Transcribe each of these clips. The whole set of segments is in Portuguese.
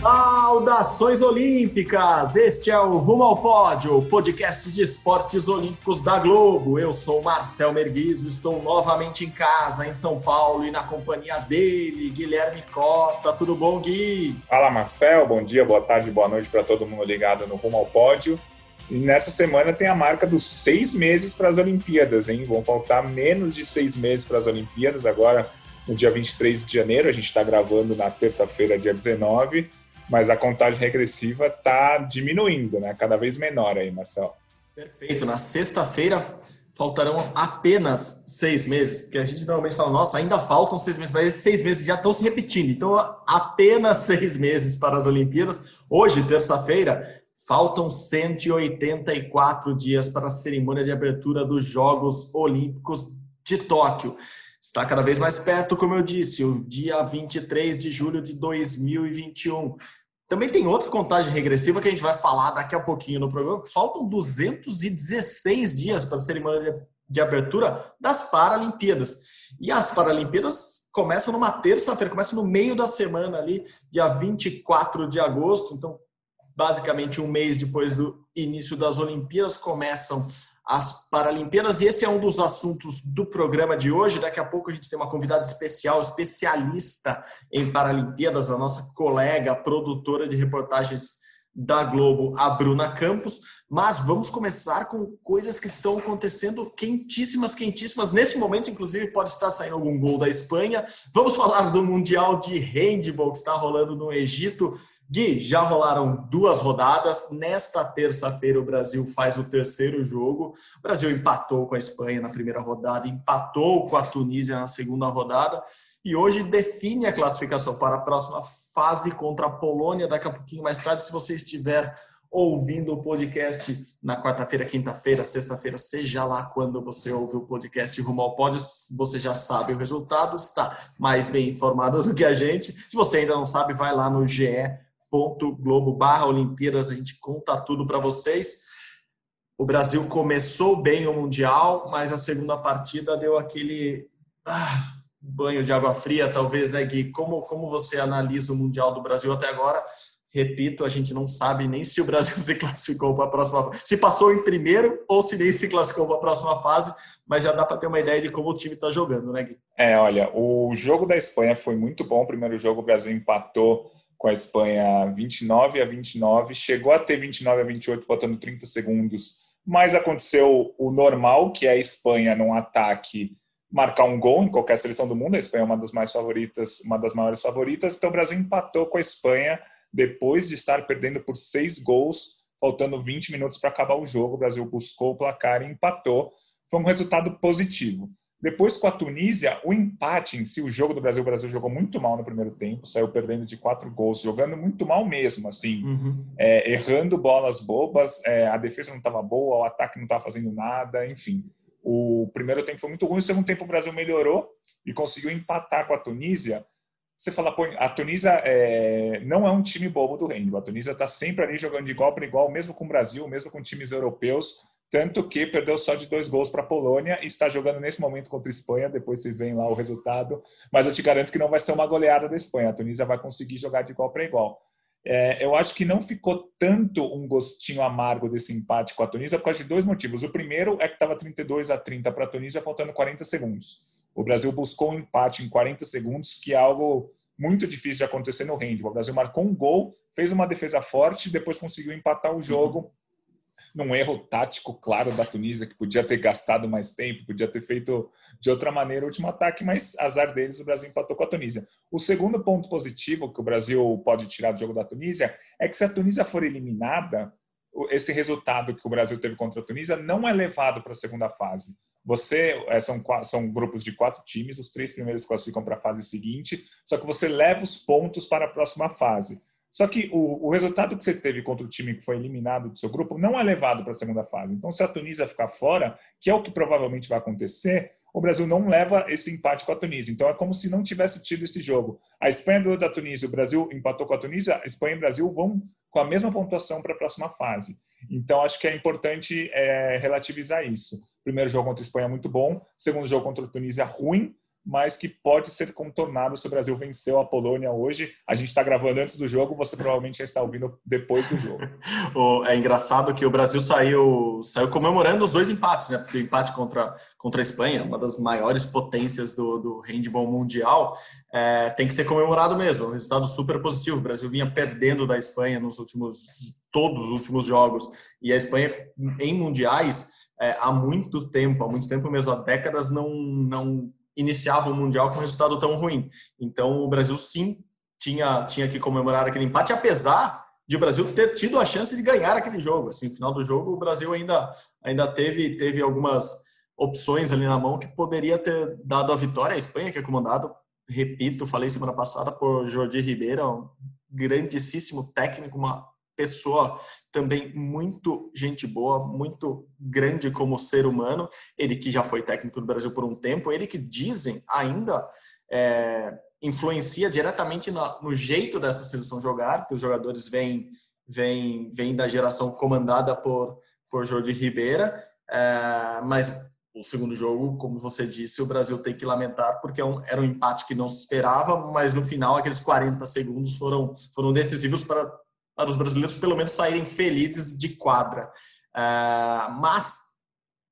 Saudações Olímpicas! Este é o Rumo ao Pódio, podcast de esportes olímpicos da Globo. Eu sou Marcel Merguizo, estou novamente em casa, em São Paulo, e na companhia dele, Guilherme Costa. Tudo bom, Gui? Fala, Marcel. Bom dia, boa tarde, boa noite para todo mundo ligado no Rumo ao Pódio. E nessa semana tem a marca dos seis meses para as Olimpíadas, hein? Vão faltar menos de seis meses para as Olimpíadas, agora no dia 23 de janeiro. A gente está gravando na terça-feira, dia 19 mas a contagem regressiva está diminuindo, né? Cada vez menor aí, Marcelo. Perfeito. Na sexta-feira faltarão apenas seis meses, porque a gente normalmente fala, nossa, ainda faltam seis meses, mas esses seis meses já estão se repetindo. Então, apenas seis meses para as Olimpíadas. Hoje, terça-feira, faltam 184 dias para a cerimônia de abertura dos Jogos Olímpicos de Tóquio. Está cada vez mais perto, como eu disse, o dia 23 de julho de 2021. Também tem outra contagem regressiva que a gente vai falar daqui a pouquinho no programa. Faltam 216 dias para a cerimônia de abertura das Paralimpíadas. E as Paralimpíadas começam numa terça-feira, começam no meio da semana ali, dia 24 de agosto. Então, basicamente um mês depois do início das Olimpíadas, começam as Paralimpíadas, e esse é um dos assuntos do programa de hoje. Daqui a pouco a gente tem uma convidada especial, especialista em Paralimpíadas, a nossa colega, produtora de reportagens da Globo, a Bruna Campos. Mas vamos começar com coisas que estão acontecendo quentíssimas, quentíssimas. Neste momento, inclusive, pode estar saindo algum gol da Espanha. Vamos falar do Mundial de Handball que está rolando no Egito Gui, já rolaram duas rodadas. Nesta terça-feira, o Brasil faz o terceiro jogo. O Brasil empatou com a Espanha na primeira rodada, empatou com a Tunísia na segunda rodada e hoje define a classificação para a próxima fase contra a Polônia. Daqui a pouquinho mais tarde, se você estiver ouvindo o podcast na quarta-feira, quinta-feira, sexta-feira, seja lá quando você ouve o podcast Rumo ao Pódio, você já sabe o resultado, está mais bem informado do que a gente. Se você ainda não sabe, vai lá no GE globo barra Olimpíadas, a gente conta tudo para vocês. O Brasil começou bem o Mundial, mas a segunda partida deu aquele ah, banho de água fria, talvez, né, Gui? Como, como você analisa o Mundial do Brasil até agora? Repito, a gente não sabe nem se o Brasil se classificou para a próxima fase, se passou em primeiro ou se nem se classificou para a próxima fase, mas já dá para ter uma ideia de como o time está jogando, né, Gui? É, olha, o jogo da Espanha foi muito bom. O primeiro jogo o Brasil empatou com a Espanha 29 a 29, chegou a ter 29 a 28 faltando 30 segundos, mas aconteceu o normal, que é a Espanha num ataque marcar um gol em qualquer seleção do mundo. A Espanha é uma das mais favoritas, uma das maiores favoritas. Então o Brasil empatou com a Espanha depois de estar perdendo por seis gols, faltando 20 minutos para acabar o jogo. O Brasil buscou o placar e empatou. Foi um resultado positivo. Depois, com a Tunísia, o empate em si, o jogo do Brasil, o Brasil jogou muito mal no primeiro tempo, saiu perdendo de quatro gols, jogando muito mal mesmo, assim, uhum. é, errando bolas bobas, é, a defesa não estava boa, o ataque não estava fazendo nada, enfim. O primeiro tempo foi muito ruim, o segundo tempo o Brasil melhorou e conseguiu empatar com a Tunísia. Você fala, pô, a Tunísia é, não é um time bobo do handball, a Tunísia está sempre ali jogando de igual para igual, mesmo com o Brasil, mesmo com times europeus, tanto que perdeu só de dois gols para a Polônia e está jogando nesse momento contra a Espanha. Depois vocês veem lá o resultado. Mas eu te garanto que não vai ser uma goleada da Espanha. A Tunísia vai conseguir jogar de igual para igual. É, eu acho que não ficou tanto um gostinho amargo desse empate com a Tunísia por causa de dois motivos. O primeiro é que estava 32 a 30 para a Tunísia, faltando 40 segundos. O Brasil buscou um empate em 40 segundos, que é algo muito difícil de acontecer no handball. O Brasil marcou um gol, fez uma defesa forte, depois conseguiu empatar o jogo. Uhum num erro tático claro da Tunísia, que podia ter gastado mais tempo, podia ter feito de outra maneira o último ataque, mas azar deles, o Brasil empatou com a Tunísia. O segundo ponto positivo que o Brasil pode tirar do jogo da Tunísia é que se a Tunísia for eliminada, esse resultado que o Brasil teve contra a Tunísia não é levado para a segunda fase. Você é, são, são grupos de quatro times, os três primeiros classificam para a fase seguinte, só que você leva os pontos para a próxima fase. Só que o, o, resultado que você teve contra o time que foi eliminado do seu grupo não é levado para a segunda fase. Então, se a Tunísia ficar fora, que é o que provavelmente vai acontecer, o Brasil não leva esse empate com a Tunísia. Então é como se não tivesse tido esse jogo. A Espanha ganhou da Tunísia, o Brasil empatou com a Tunísia, a Espanha e o Brasil vão com a mesma pontuação para a próxima fase. Então acho que é importante é, relativizar isso. Primeiro jogo contra a Espanha muito bom, segundo jogo contra a Tunísia ruim, mas que pode ser contornado se o Brasil venceu a Polônia hoje. A gente está gravando antes do jogo, você provavelmente já está ouvindo depois do jogo. é engraçado que o Brasil saiu, saiu comemorando os dois empates, né? O empate contra, contra a Espanha, uma das maiores potências do, do handball mundial, é, tem que ser comemorado mesmo. Um resultado super positivo. O Brasil vinha perdendo da Espanha nos últimos todos os últimos jogos e a Espanha em mundiais é, há muito tempo, há muito tempo mesmo, há décadas não não iniciava o Mundial com um resultado tão ruim. Então, o Brasil sim tinha, tinha que comemorar aquele empate, apesar de o Brasil ter tido a chance de ganhar aquele jogo. Assim, no final do jogo, o Brasil ainda, ainda teve, teve algumas opções ali na mão que poderia ter dado a vitória. A Espanha, que é comandado, repito, falei semana passada, por Jordi Ribeira, um grandíssimo técnico, uma pessoa também muito gente boa, muito grande como ser humano. Ele que já foi técnico do Brasil por um tempo, ele que dizem ainda é, influencia diretamente no, no, jeito dessa seleção jogar, que os jogadores vêm, vêm, vêm da geração comandada por, por Jordi Ribeira, é, mas o segundo jogo, como você disse, o Brasil tem que lamentar porque é era um empate que não se esperava, mas no final aqueles 40 segundos foram, foram decisivos para para os brasileiros pelo menos saírem felizes de quadra. Uh, mas,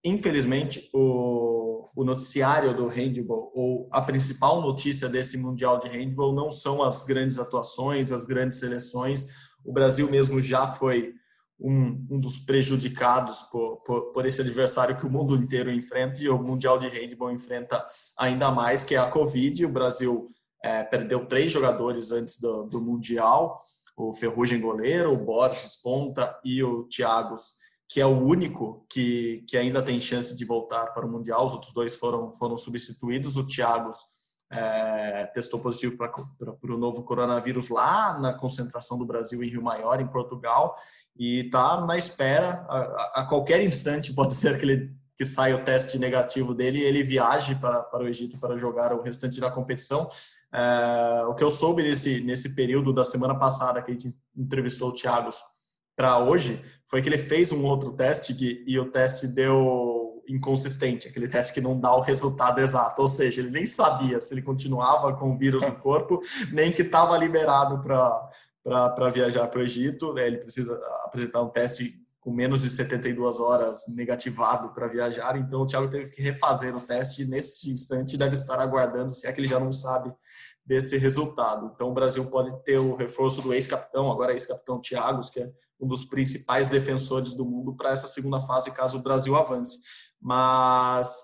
infelizmente, o, o, noticiário do handball, ou a principal notícia desse Mundial de Handball, não são as grandes atuações, as grandes seleções. O Brasil mesmo já foi um, um dos prejudicados por, por, por, esse adversário que o mundo inteiro enfrenta e o Mundial de Handball enfrenta ainda mais, que é a Covid. O Brasil é, perdeu três jogadores antes do, do Mundial o Ferrugem goleiro, o Borges ponta e o Thiagos, que é o único que, que ainda tem chance de voltar para o Mundial. Os outros dois foram, foram substituídos. O Thiagos é, testou positivo para o novo coronavírus lá na concentração do Brasil em Rio Maior, em Portugal, e está na espera. A, a, qualquer instante pode ser que ele que saia o teste negativo dele e ele viaje para, para o Egito para jogar o restante da competição. É, o que eu soube nesse, nesse período da semana passada que a gente entrevistou o Thiago para hoje foi que ele fez um outro teste que, e o teste deu inconsistente, aquele teste que não dá o resultado exato, ou seja, ele nem sabia se ele continuava com o vírus no corpo, nem que estava liberado para viajar para o Egito, ele precisa apresentar um teste com menos de 72 horas negativado para viajar, então o Thiago teve que refazer o teste e nesse instante deve estar aguardando, se é que ele já não sabe desse resultado. Então, o Brasil pode ter o reforço do ex-capitão, agora ex-capitão Thiago, que é um dos principais defensores do mundo para essa segunda fase, caso o Brasil avance. Mas,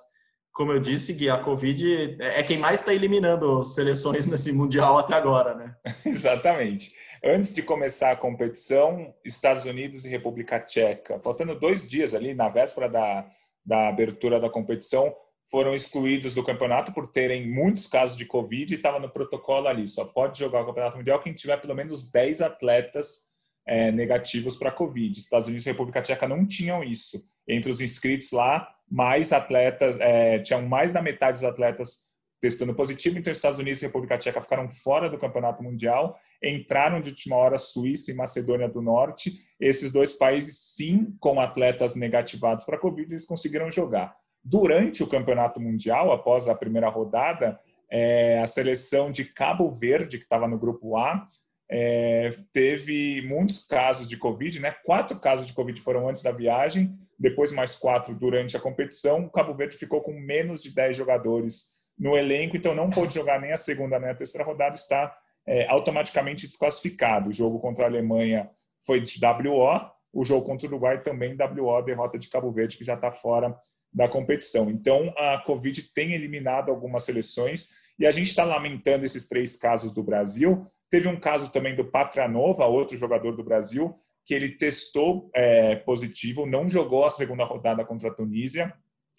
como eu disse, Gui, a Covid é quem mais está eliminando seleções nesse Mundial até agora, né? Exatamente. Antes de começar a competição, Estados Unidos e República Tcheca, faltando dois dias ali, na véspera da, da abertura da competição, foram excluídos do campeonato por terem muitos casos de Covid e estava no protocolo ali. Só pode jogar o Campeonato Mundial quem tiver pelo menos 10 atletas é, negativos para Covid. Estados Unidos e República Tcheca não tinham isso. Entre os inscritos lá, mais atletas, é, tinham mais da metade dos atletas testando positivo, então Estados Unidos e República Tcheca ficaram fora do Campeonato Mundial, entraram de última hora Suíça e Macedônia do Norte. Esses dois países, sim, com atletas negativados para Covid, eles conseguiram jogar. Durante o Campeonato Mundial, após a primeira rodada, é, a seleção de Cabo Verde, que estava no grupo A, é, teve muitos casos de Covid, né? Quatro casos de Covid foram antes da viagem, depois mais quatro durante a competição. O Cabo Verde ficou com menos de 10 jogadores no elenco, então não pôde jogar nem a segunda nem a terceira rodada, está é, automaticamente desclassificado. O jogo contra a Alemanha foi de WO, o jogo contra o Uruguai também WO, derrota de Cabo Verde, que já está fora da competição. Então, a Covid tem eliminado algumas seleções e a gente está lamentando esses três casos do Brasil. Teve um caso também do Patranova, outro jogador do Brasil, que ele testou é, positivo, não jogou a segunda rodada contra a Tunísia,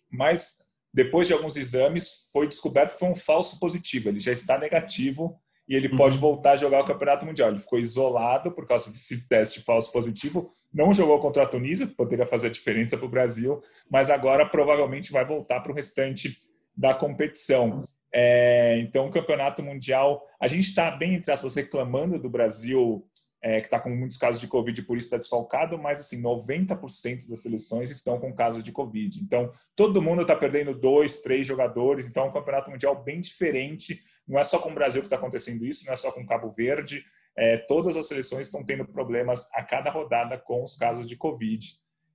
mas depois de alguns exames foi descoberto que foi um falso positivo. Ele já está negativo e ele pode uhum. voltar a jogar o Campeonato Mundial. Ele ficou isolado por causa desse teste falso positivo, não jogou contra a Tunísia, que poderia fazer a diferença para o Brasil, mas agora provavelmente vai voltar para o restante da competição. É, então, o campeonato mundial, a gente está bem, entre aspas, reclamando do Brasil, é, que está com muitos casos de Covid, por isso está desfalcado, mas assim, 90% das seleções estão com casos de Covid. Então, todo mundo está perdendo dois, três jogadores. Então, é um campeonato mundial bem diferente. Não é só com o Brasil que está acontecendo isso, não é só com Cabo Verde. É, todas as seleções estão tendo problemas a cada rodada com os casos de Covid.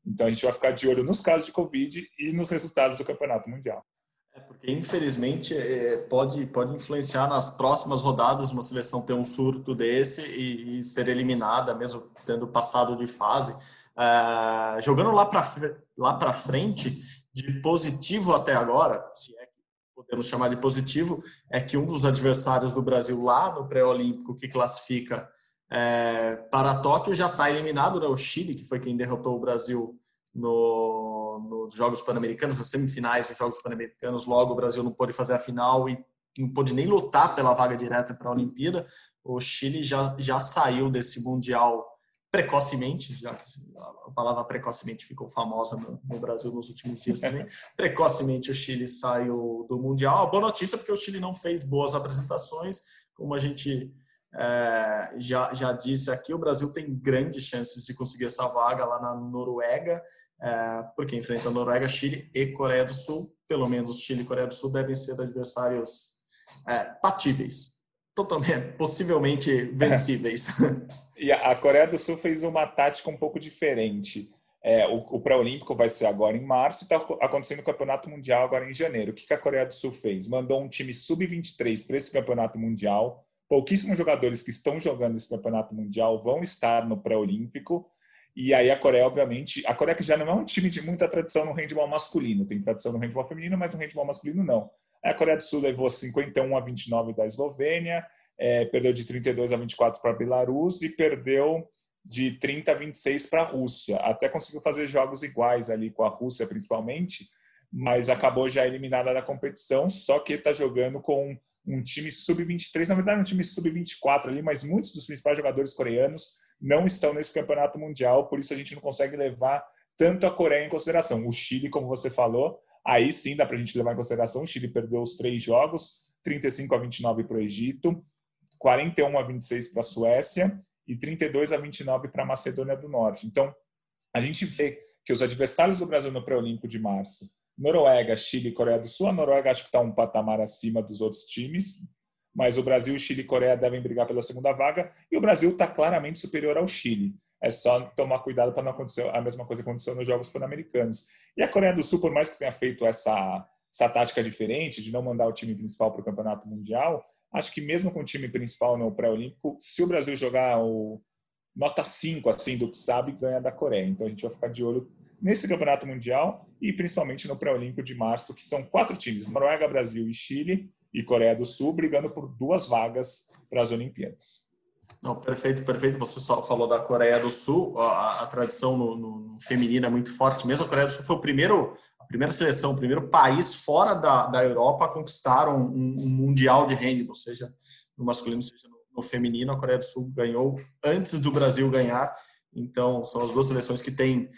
Então, a gente vai ficar de olho nos casos de Covid e nos resultados do campeonato mundial. É porque, infelizmente, é, pode, pode influenciar nas próximas rodadas uma seleção ter um surto desse e, e ser eliminada, mesmo tendo passado de fase. É, jogando lá para lá frente, de positivo até agora, se é que podemos chamar de positivo, é que um dos adversários do Brasil lá no pré-olímpico que classifica é, para Tóquio já está eliminado, né? o Chile, que foi quem derrotou o Brasil no, nos Jogos Pan-Americanos, nas semifinais dos Jogos Pan-Americanos, logo o Brasil não pôde fazer a final e não pôde nem lutar pela vaga direta para a Olimpíada. O Chile já, já saiu desse Mundial precocemente, já que a palavra precocemente ficou famosa no, no Brasil nos últimos dias também. precocemente o Chile saiu do Mundial. A boa notícia porque o Chile não fez boas apresentações, como a gente é, já, já disse aqui, o Brasil tem grandes chances de conseguir essa vaga lá na Noruega porque enfrenta Noruega, Chile e Coreia do Sul. Pelo menos Chile e Coreia do Sul devem ser adversários é, patíveis, totalmente, possivelmente vencíveis. e a Coreia do Sul fez uma tática um pouco diferente. É, o, o pré-olímpico vai ser agora em março e está acontecendo o campeonato mundial agora em janeiro. O que, que a Coreia do Sul fez? Mandou um time sub-23 para esse campeonato mundial. Pouquíssimos jogadores que estão jogando esse campeonato mundial vão estar no pré-olímpico e aí a Coreia, obviamente, a Coreia que já não é um time de muita tradição no handball masculino, tem tradição no handball feminino, mas no handball masculino não. A Coreia do Sul levou 51 a 29 da Eslovênia, é, perdeu de 32 a 24 para a Belarus e perdeu de 30 a 26 para a Rússia. Até conseguiu fazer jogos iguais ali com a Rússia, principalmente, mas acabou já eliminada da competição, só que está jogando com um time sub-23, na verdade um time sub-24 ali, mas muitos dos principais jogadores coreanos não estão nesse campeonato mundial, por isso a gente não consegue levar tanto a Coreia em consideração. O Chile, como você falou, aí sim dá para a gente levar em consideração. O Chile perdeu os três jogos, 35 a 29 para o Egito, 41 a 26 para a Suécia e 32 a 29 para a Macedônia do Norte. Então, a gente vê que os adversários do Brasil no pré-olímpico de março, Noruega, Chile e Coreia do Sul, a Noruega acho que está um patamar acima dos outros times, mas o Brasil, Chile e Coreia devem brigar pela segunda vaga e o Brasil está claramente superior ao Chile. É só tomar cuidado para não acontecer a mesma coisa que aconteceu nos Jogos Pan-Americanos. E a Coreia do Sul, por mais que tenha feito essa, essa tática diferente de não mandar o time principal para o Campeonato Mundial, acho que mesmo com o time principal no pré-olímpico, se o Brasil jogar o nota 5 assim do que sabe, ganha da Coreia. Então a gente vai ficar de olho nesse Campeonato Mundial e principalmente no pré-olímpico de março, que são quatro times: Noruega, Brasil e Chile e Coreia do Sul brigando por duas vagas para as Olimpíadas. Não, perfeito, perfeito. Você só falou da Coreia do Sul, a, a tradição no, no, feminino é muito forte. Mesmo a Coreia do Sul foi o primeiro, a primeira seleção, o primeiro país fora da, da Europa a conquistar um, um mundial de handball, seja no masculino, seja no, no feminino. A Coreia do Sul ganhou antes do Brasil ganhar. Então, são as duas seleções que têm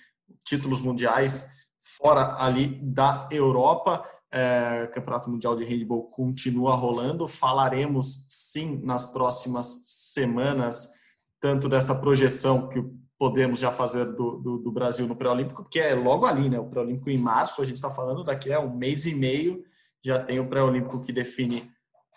títulos mundiais fora ali da Europa. É, Campeonato Mundial de Handball continua rolando. Falaremos sim nas próximas semanas, tanto dessa projeção que podemos já fazer do, do, do Brasil no pré-olímpico, porque é logo ali, né? O pré-olímpico em março, a gente está falando daqui a um mês e meio, já tem o pré-olímpico que define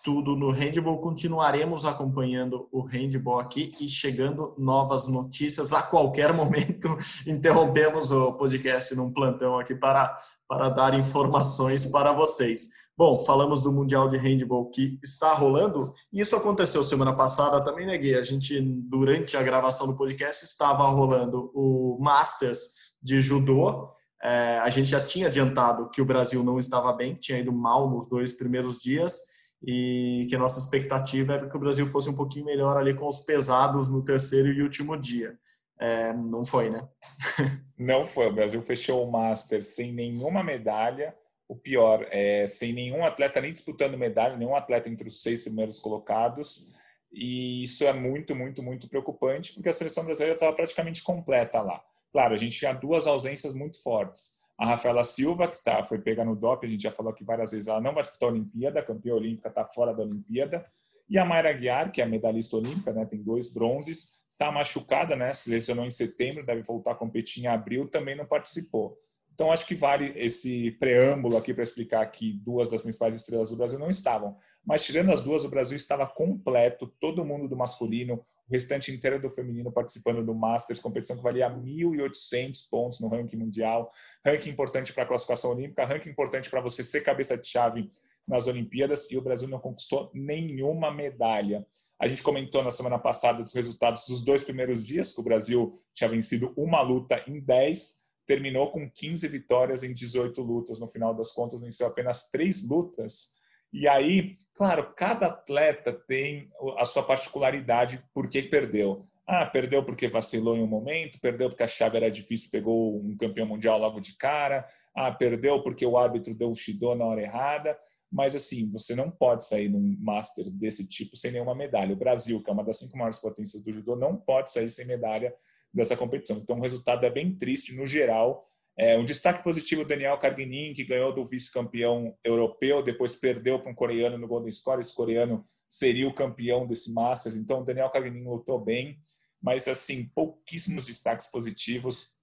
tudo no handball. Continuaremos acompanhando o handball aqui e chegando novas notícias a qualquer momento. Interrompemos o podcast num plantão aqui para, para dar informações para vocês. Bom, falamos do Mundial de Handball que está rolando. Isso aconteceu semana passada também, né, Gui? A gente, durante a gravação do podcast, estava rolando o Masters de Judô. É, a gente já tinha adiantado que o Brasil não estava bem, tinha ido mal nos dois primeiros dias e que nossa expectativa era que o Brasil fosse um pouquinho melhor ali com os pesados no terceiro e último dia. É, não foi, né? não foi. O Brasil fechou o Master sem nenhuma medalha. O pior, é, sem nenhum atleta nem disputando medalha, nenhum atleta entre os seis primeiros colocados. E isso é muito, muito, muito preocupante, porque a seleção brasileira estava praticamente completa lá. Claro, a gente tinha duas ausências muito fortes. A Rafaela Silva, que tá, foi pegar no DOP, a gente já falou aqui várias vezes, ela não vai disputar a Olimpíada, campeã olímpica, está fora da Olimpíada. E a Mayra Guiar, que é medalhista olímpica, né, tem dois bronzes, está machucada, né, se lesionou em setembro, deve voltar a competir em abril, também não participou. Então, acho que vale esse preâmbulo aqui para explicar que duas das principais estrelas do Brasil não estavam. Mas, tirando as duas, o Brasil estava completo, todo mundo do masculino, o restante inteiro do feminino participando do Masters, competição que valia 1.800 pontos no ranking mundial, ranking importante para a classificação olímpica, ranking importante para você ser cabeça de chave nas Olimpíadas, e o Brasil não conquistou nenhuma medalha. A gente comentou na semana passada dos resultados dos dois primeiros dias, que o Brasil tinha vencido uma luta em 10 terminou com 15 vitórias em 18 lutas. No final das contas, venceu apenas três lutas. E aí, claro, cada atleta tem a sua particularidade por que perdeu. Ah, perdeu porque vacilou em um momento, perdeu porque a chave era difícil, pegou um campeão mundial logo de cara. Ah, perdeu porque o árbitro deu o Shido na hora errada. Mas assim, você não pode sair num Masters desse tipo sem nenhuma medalha. O Brasil, que é uma das cinco maiores potências do judô, não pode sair sem medalha dessa competição. Então, o resultado é bem triste no geral. É, um destaque positivo, Daniel Karginin, que ganhou do vice-campeão europeu, depois perdeu para um coreano no Golden Score. Esse coreano seria o campeão desse Masters. Então, o Daniel Karginin lutou bem, mas, assim, pouquíssimos destaques positivos.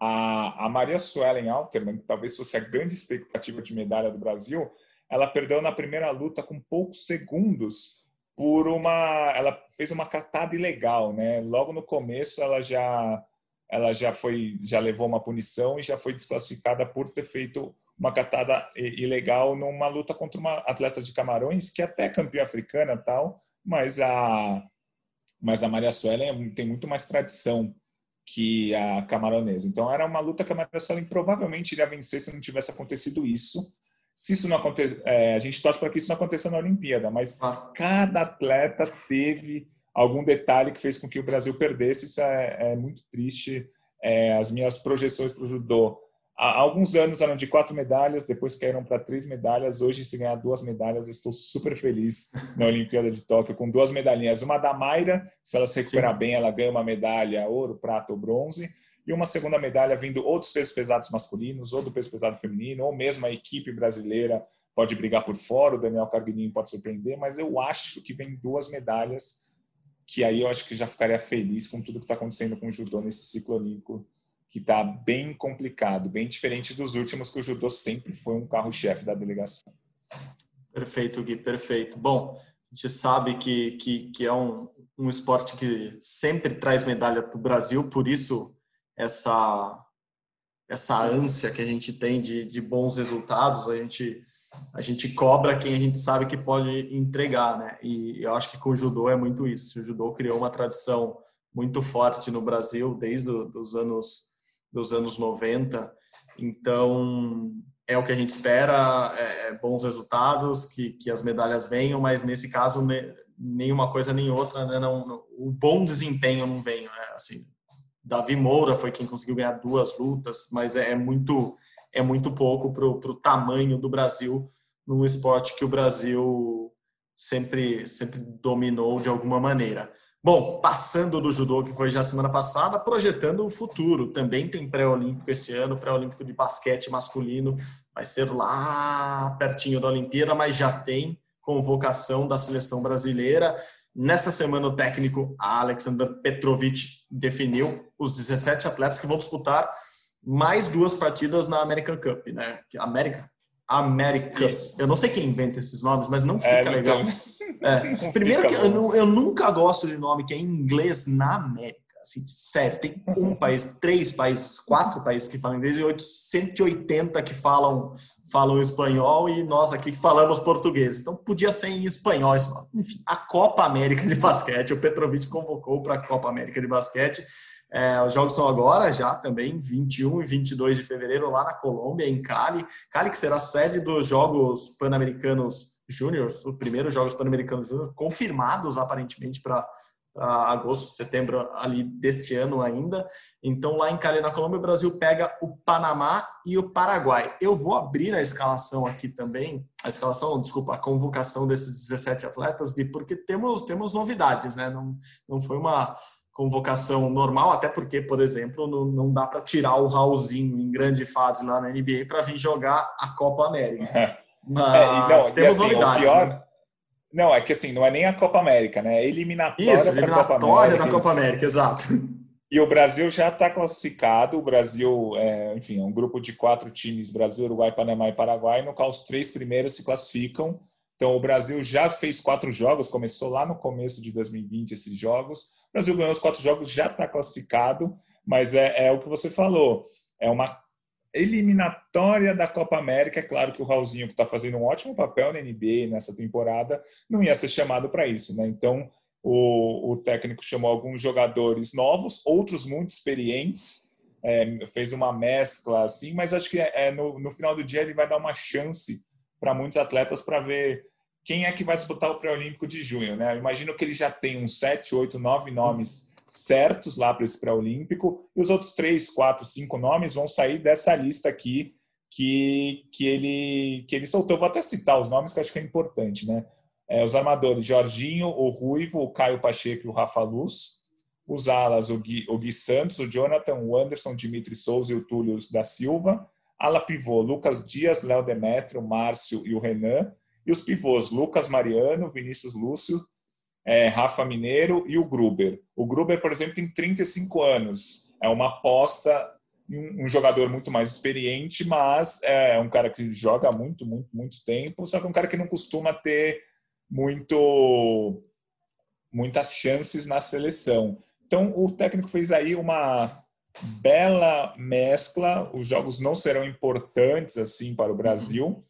A, a Maria Suelen Alterman, que talvez fosse a grande expectativa de medalha do Brasil, ela perdeu na primeira luta com poucos segundos por uma ela fez uma catada ilegal, né? Logo no começo ela já ela já foi já levou uma punição e já foi desclassificada por ter feito uma catada ilegal numa luta contra uma atleta de Camarões que é até campeã africana tal, mas a mas a Maria Suelen tem muito mais tradição que a camaronesa. Então era uma luta que a Maria Suelen provavelmente iria vencer se não tivesse acontecido isso. Se isso não acontecer, é, a gente torce para que isso não aconteça na Olimpíada, mas ah. cada atleta teve algum detalhe que fez com que o Brasil perdesse. Isso é, é muito triste. É, as minhas projeções para o judô há alguns anos eram de quatro medalhas, depois caíram para três medalhas. Hoje, se ganhar duas medalhas, estou super feliz na Olimpíada de Tóquio com duas medalhinhas. Uma da Mayra, se ela se recuperar Sim. bem, ela ganha uma medalha ouro, prata ou bronze e uma segunda medalha vindo ou dos pesos pesados masculinos, ou do peso pesado feminino, ou mesmo a equipe brasileira pode brigar por fora, o Daniel Carguininho pode surpreender, mas eu acho que vem duas medalhas, que aí eu acho que já ficaria feliz com tudo que está acontecendo com o judô nesse ciclo olímpico, que está bem complicado, bem diferente dos últimos, que o judô sempre foi um carro-chefe da delegação. Perfeito, Gui, perfeito. Bom, a gente sabe que, que, que é um, um esporte que sempre traz medalha para o Brasil, por isso essa essa ânsia que a gente tem de, de bons resultados, a gente a gente cobra quem a gente sabe que pode entregar, né? E eu acho que com o judô é muito isso. O judô criou uma tradição muito forte no Brasil desde os anos dos anos 90. Então, é o que a gente espera, é, é bons resultados, que, que as medalhas venham, mas nesse caso nenhuma coisa nem outra, né? Não, o bom desempenho não vem, né? Assim, Davi Moura foi quem conseguiu ganhar duas lutas, mas é, é muito é muito pouco para o tamanho do Brasil num esporte que o Brasil sempre sempre dominou de alguma maneira. Bom, passando do judô que foi já semana passada, projetando o futuro. Também tem pré-olímpico esse ano, pré-olímpico de basquete masculino, vai ser lá pertinho da Olimpíada, mas já tem convocação da seleção brasileira. Nessa semana, o técnico Alexander Petrovic definiu os 17 atletas que vão disputar mais duas partidas na American Cup, né? América, América. Eu não sei quem inventa esses nomes, mas não fica é, legal. É. Primeiro que eu, eu, nunca gosto de nome que é inglês na América. Assim, sério, tem um país, três países, quatro países que falam inglês e 180 que falam, falam espanhol e nós aqui que falamos português. Então podia ser em espanhol nome. Enfim, a Copa América de Basquete, o Petrovic convocou para a Copa América de Basquete. É, os jogos são agora, já também, 21 e 22 de fevereiro, lá na Colômbia, em Cali. Cali, que será sede dos Jogos Pan-Americanos Júniors, os primeiros Jogos Pan-Americanos Júniors, confirmados aparentemente para agosto, setembro ali deste ano ainda. Então, lá em Cali, na Colômbia, o Brasil pega o Panamá e o Paraguai. Eu vou abrir a escalação aqui também, a escalação, desculpa, a convocação desses 17 atletas, porque temos, temos novidades, né? Não, não foi uma convocação normal, até porque, por exemplo, não, não dá para tirar o Raulzinho em grande fase lá na NBA para vir jogar a Copa América. Mas é, não, temos assim, novidades. Pior, né? Não, é que assim, não é nem a Copa América, né? É eliminatória, Isso, eliminatória Copa América, da Copa América, exato. E o Brasil já está classificado. O Brasil, é, enfim, é um grupo de quatro times: Brasil, Uruguai, Panamá e Paraguai, no qual os três primeiros se classificam. Então, o Brasil já fez quatro jogos, começou lá no começo de 2020 esses jogos. O Brasil ganhou os quatro jogos, já está classificado, mas é, é o que você falou: é uma eliminatória da Copa América. É claro que o Raulzinho, que está fazendo um ótimo papel na NBA nessa temporada, não ia ser chamado para isso. Né? Então, o, o, técnico chamou alguns jogadores novos, outros muito experientes, é, fez uma mescla assim, mas acho que é, no, no final do dia ele vai dar uma chance para muitos atletas para ver quem é que vai disputar o pré-olímpico de junho. Né? Eu imagino que ele já tem uns sete, oito, nove nomes certos lá para esse pré-olímpico, e os outros três, quatro, cinco nomes vão sair dessa lista aqui que, que, ele, que ele soltou. Vou até citar os nomes que acho que é importante, né? É, os armadores, Jorginho, o Ruivo, o Caio Pacheco e o Rafa Luz. Os alas, o Gui, o Gui Santos, o Jonathan, o Anderson, Dimitri Souza e o Túlio da Silva. Ala pivô, Lucas Dias, Léo Demetrio, Márcio e o Renan. E os pivôs, Lucas Mariano, Vinícius Lúcio, é, Rafa Mineiro e o Gruber. O Gruber, por exemplo, tem 35 anos. É uma aposta um jogador muito mais experiente, mas é um cara que joga muito, muito, muito tempo, só que é um cara que não costuma ter muito muitas chances na seleção. Então, o técnico fez aí uma bela mescla. Os jogos não serão importantes assim para o Brasil,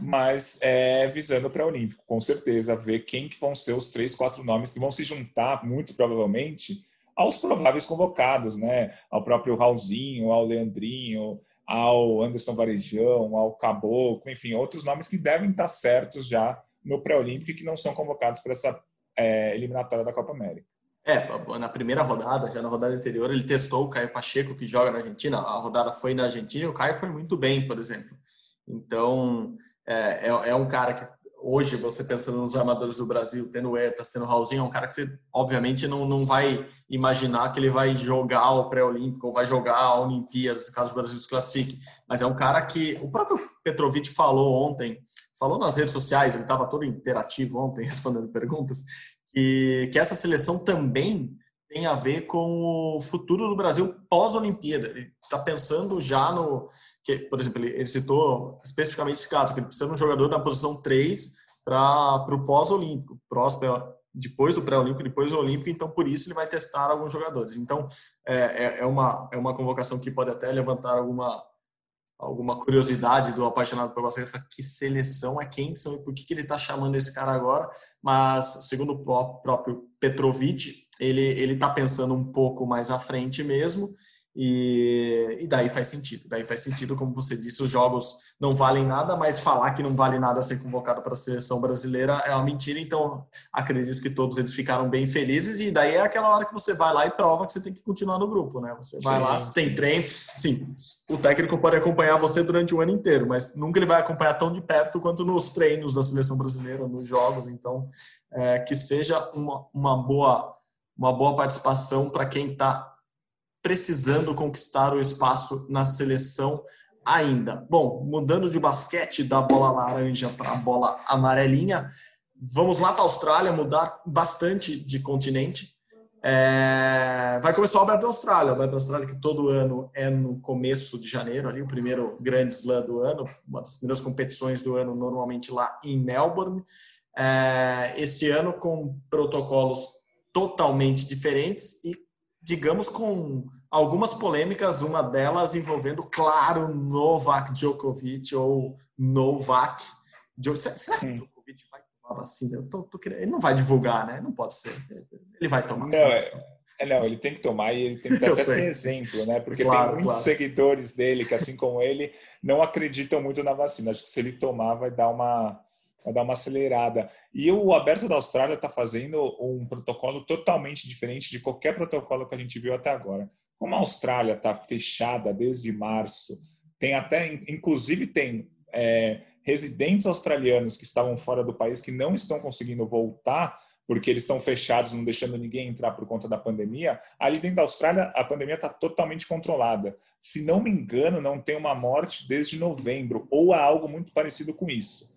mas é, visando para o Olímpico, com certeza, ver quem que vão ser os três, quatro nomes que vão se juntar, muito provavelmente, aos prováveis convocados, né? Ao próprio Raulzinho, ao Leandrinho, ao Anderson Varejão, ao Caboclo, enfim, outros nomes que devem estar certos já no pré-olímpico e que não são convocados para essa é, eliminatória da Copa América. É, na primeira rodada, já na rodada anterior, ele testou o Caio Pacheco, que joga na Argentina. A rodada foi na Argentina e o Caio foi muito bem, por exemplo. Então, é, é, é, um cara que hoje, você pensando nos armadores do Brasil, tendo o Etas, tendo o Raulzinho, é um cara que você, obviamente, não, não vai imaginar que ele vai jogar o pré-olímpico ou vai jogar a Olimpíadas, caso o Brasil se classifique. Mas é um cara que o próprio Petrovic falou ontem, falou nas redes sociais, ele estava todo interativo ontem, respondendo perguntas, que, que essa seleção também tem a ver com o futuro do Brasil pós-Olimpíada. Ele está pensando já no que, por exemplo, ele, ele citou especificamente esse caso, que ele precisa de um jogador na posição 3 para o pós-olímpico, depois do pré-olímpico, depois do olímpico, então por isso ele vai testar alguns jogadores. Então é, é, é, uma, é uma convocação que pode até levantar alguma, alguma curiosidade do apaixonado por basquete, que seleção é quem são e por que, que ele está chamando esse cara agora, mas segundo o próprio Petrovic, ele está pensando um pouco mais à frente mesmo, e, e, daí faz sentido. Daí faz sentido, como você disse, os jogos não valem nada, mas falar que não vale nada ser convocado para a seleção brasileira é uma mentira. Então, acredito que todos eles ficaram bem felizes. E daí é aquela hora que você vai lá e prova que você tem que continuar no grupo, né? Você vai sim, lá, sim. tem treino. Sim, o técnico pode acompanhar você durante o ano inteiro, mas nunca ele vai acompanhar tão de perto quanto nos treinos da seleção brasileira, nos jogos. Então, é, que seja uma, uma boa uma boa participação para quem está precisando conquistar o espaço na seleção ainda. Bom, mudando de basquete da bola laranja para a bola amarelinha, vamos lá para a Austrália, mudar bastante de continente. É... vai começar o Aberto da Austrália, o Aberto da Austrália que todo ano é no começo de janeiro, ali o primeiro grande slam do ano, uma das primeiras competições do ano normalmente lá em Melbourne. É... esse ano com protocolos totalmente diferentes e digamos, com algumas polêmicas, uma delas envolvendo, claro, Novak Djokovic ou Novak. Será que Djokovic vai tomar vacina? Eu tô, tô querendo... Ele não vai divulgar, né? Não pode ser. Ele vai tomar. Não, é, é, não ele tem que tomar e ele tem que até ser exemplo, né? Porque claro, tem muitos claro. seguidores dele que, assim como ele, não acreditam muito na vacina. Acho que se ele tomar, vai dar uma vai dar uma acelerada. E o Aberto da Austrália está fazendo um protocolo totalmente diferente de qualquer protocolo que a gente viu até agora. Como a Austrália está fechada desde março, tem até, inclusive tem é, residentes australianos que estavam fora do país que não estão conseguindo voltar porque eles estão fechados, não deixando ninguém entrar por conta da pandemia. Ali dentro da Austrália, a pandemia está totalmente controlada. Se não me engano, não tem uma morte desde novembro, ou há algo muito parecido com isso.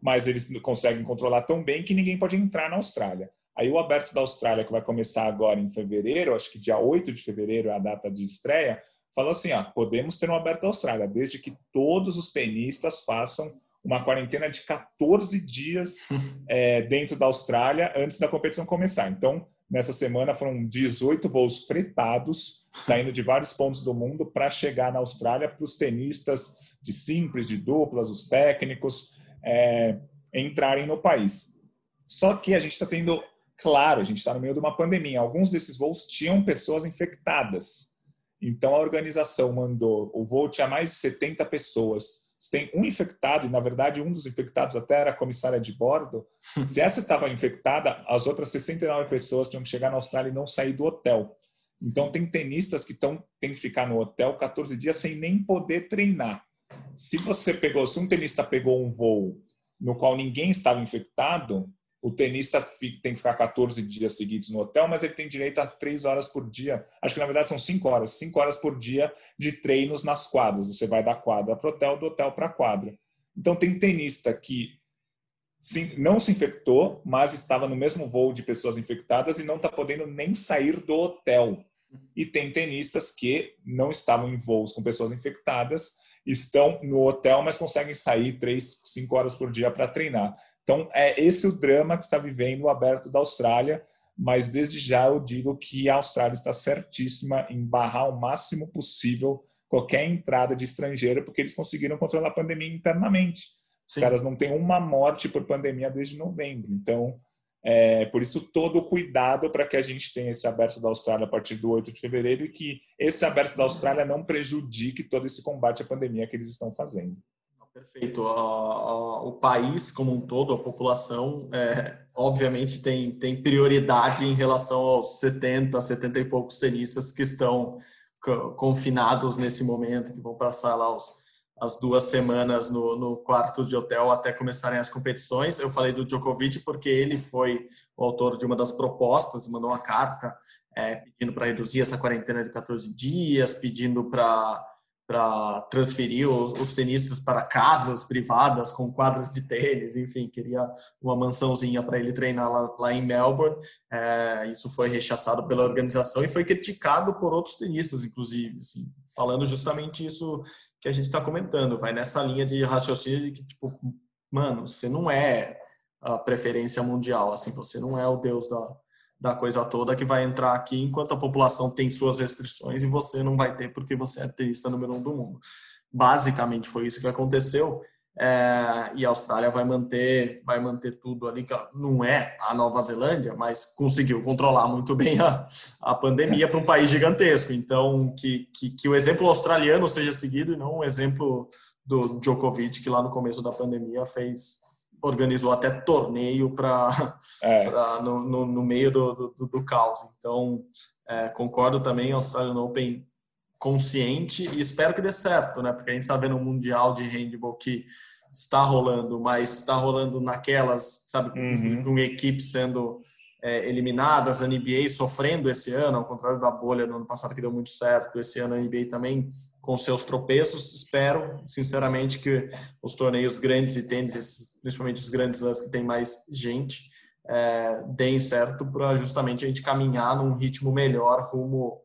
Mas eles conseguem controlar tão bem que ninguém pode entrar na Austrália. Aí o Aberto da Austrália, que vai começar agora em fevereiro, acho que dia 8 de fevereiro é a data de estreia, falou assim: ó, podemos ter um Aberto da Austrália, desde que todos os tenistas façam uma quarentena de 14 dias é, dentro da Austrália antes da competição começar. Então, nessa semana foram 18 voos fretados, saindo de vários pontos do mundo para chegar na Austrália para os tenistas de simples, de duplas, os técnicos é, entrarem no país. Só que a gente está tendo, claro, a gente está no meio de uma pandemia. Alguns desses voos tinham pessoas infectadas. Então a organização mandou, o voo tinha mais de 70 pessoas se tem um infectado, e na verdade um dos infectados até era a comissária de bordo, se essa estava infectada, as outras 69 pessoas tinham que chegar na Austrália e não sair do hotel. Então tem tenistas que tão, tem que ficar no hotel 14 dias sem nem poder treinar. Se você pegou, se um tenista pegou um voo no qual ninguém estava infectado, o tenista tem que ficar 14 dias seguidos no hotel, mas ele tem direito a 3 horas por dia. Acho que na verdade são 5 horas, 5 horas por dia de treinos nas quadras. Você vai da quadra para o hotel, do hotel para a quadra. Então tem tenista que não se infectou, mas estava no mesmo voo de pessoas infectadas e não está podendo nem sair do hotel. E tem tenistas que não estavam em voos com pessoas infectadas, estão no hotel, mas conseguem sair 3, 5 horas por dia para treinar. Então, é esse o drama que está vivendo o aberto da Austrália, mas desde já eu digo que a Austrália está certíssima em barrar o máximo possível qualquer entrada de estrangeiro, porque eles conseguiram controlar a pandemia internamente. Os Sim. caras não têm uma morte por pandemia desde novembro. Então, é, por isso, todo o cuidado para que a gente tenha esse aberto da Austrália a partir do 8 de fevereiro e que esse aberto da Austrália não prejudique todo esse combate à pandemia que eles estão fazendo. Perfeito. o país como um todo, a população, é, obviamente tem, tem prioridade em relação aos 70, 70 e poucos tenistas que estão confinados nesse momento, que vão passar lá os, as duas semanas no, no, quarto de hotel até começarem as competições. Eu falei do Djokovic porque ele foi o autor de uma das propostas, mandou uma carta é, pedindo para reduzir essa quarentena de 14 dias, pedindo para transferir os, os, tenistas para casas privadas com quadras de tênis, enfim, queria uma mansãozinha para ele treinar lá, lá em Melbourne. É, isso foi rechaçado pela organização e foi criticado por outros tenistas, inclusive, assim, falando justamente isso que a gente está comentando. Vai nessa linha de raciocínio de que, tipo, mano, você não é a preferência mundial, assim, você não é o deus da, da coisa toda que vai entrar aqui enquanto a população tem suas restrições e você não vai ter porque você é turista número um do mundo. Basicamente foi isso que aconteceu. É, e a Austrália vai manter vai manter tudo ali que não é a Nova Zelândia mas conseguiu controlar muito bem a, a pandemia para um país gigantesco então que, que, que o exemplo australiano seja seguido e não o exemplo do Djokovic que lá no começo da pandemia fez organizou até torneio para é. no, no, no, meio do, do, do caos. Então, é, concordo também, Australian Open consciente e espero que dê certo, né? Porque a gente está vendo um mundial de handball que está rolando, mas está rolando naquelas, sabe, uhum. com equipes sendo é, eliminadas, a NBA sofrendo esse ano, ao contrário da bolha no ano passado que deu muito certo, esse ano a NBA também com seus tropeços. Espero, sinceramente, que os torneios grandes e tênis, principalmente os grandes lãs que tem mais gente, é, deem certo para justamente a gente caminhar num ritmo melhor rumo,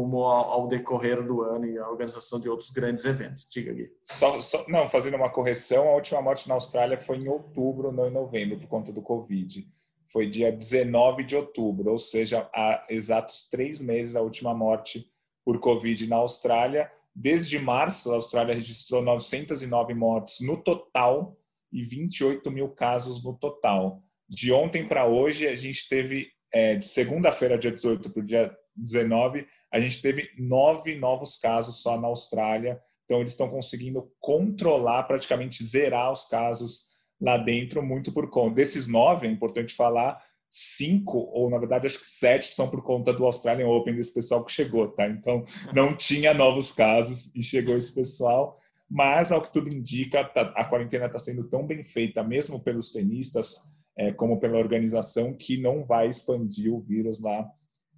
ao, ao, decorrer do ano e a organização de outros grandes eventos. Diga, Gui. Só, só, não, fazendo uma correção, a última morte na Austrália foi em outubro, não em novembro, por conta do Covid. Foi dia 19 de outubro, ou seja, há exatos três meses a última morte por Covid na Austrália Desde março, a Austrália registrou 909 mortes no total e 28 mil casos no total. De ontem para hoje, a gente teve, é, de segunda-feira, dia 18 para o dia 19, a gente teve nove novos casos só na Austrália. Então, eles estão conseguindo controlar, praticamente zerar os casos lá dentro, muito por conta. Desses nove, é importante falar, cinco, ou na verdade acho que sete, são por conta do Australian Open, desse pessoal que chegou, tá? Então não tinha novos casos e chegou esse pessoal. Mas, ao que tudo indica, tá, a quarentena está sendo tão bem feita, mesmo pelos tenistas, é, como pela organização, que não vai expandir o vírus lá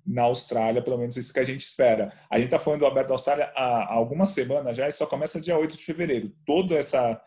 na Austrália, pelo menos isso que a gente espera. A gente está falando do Aberto da Austrália há, algumas semanas já e só começa dia 8 de fevereiro. Todo, essa,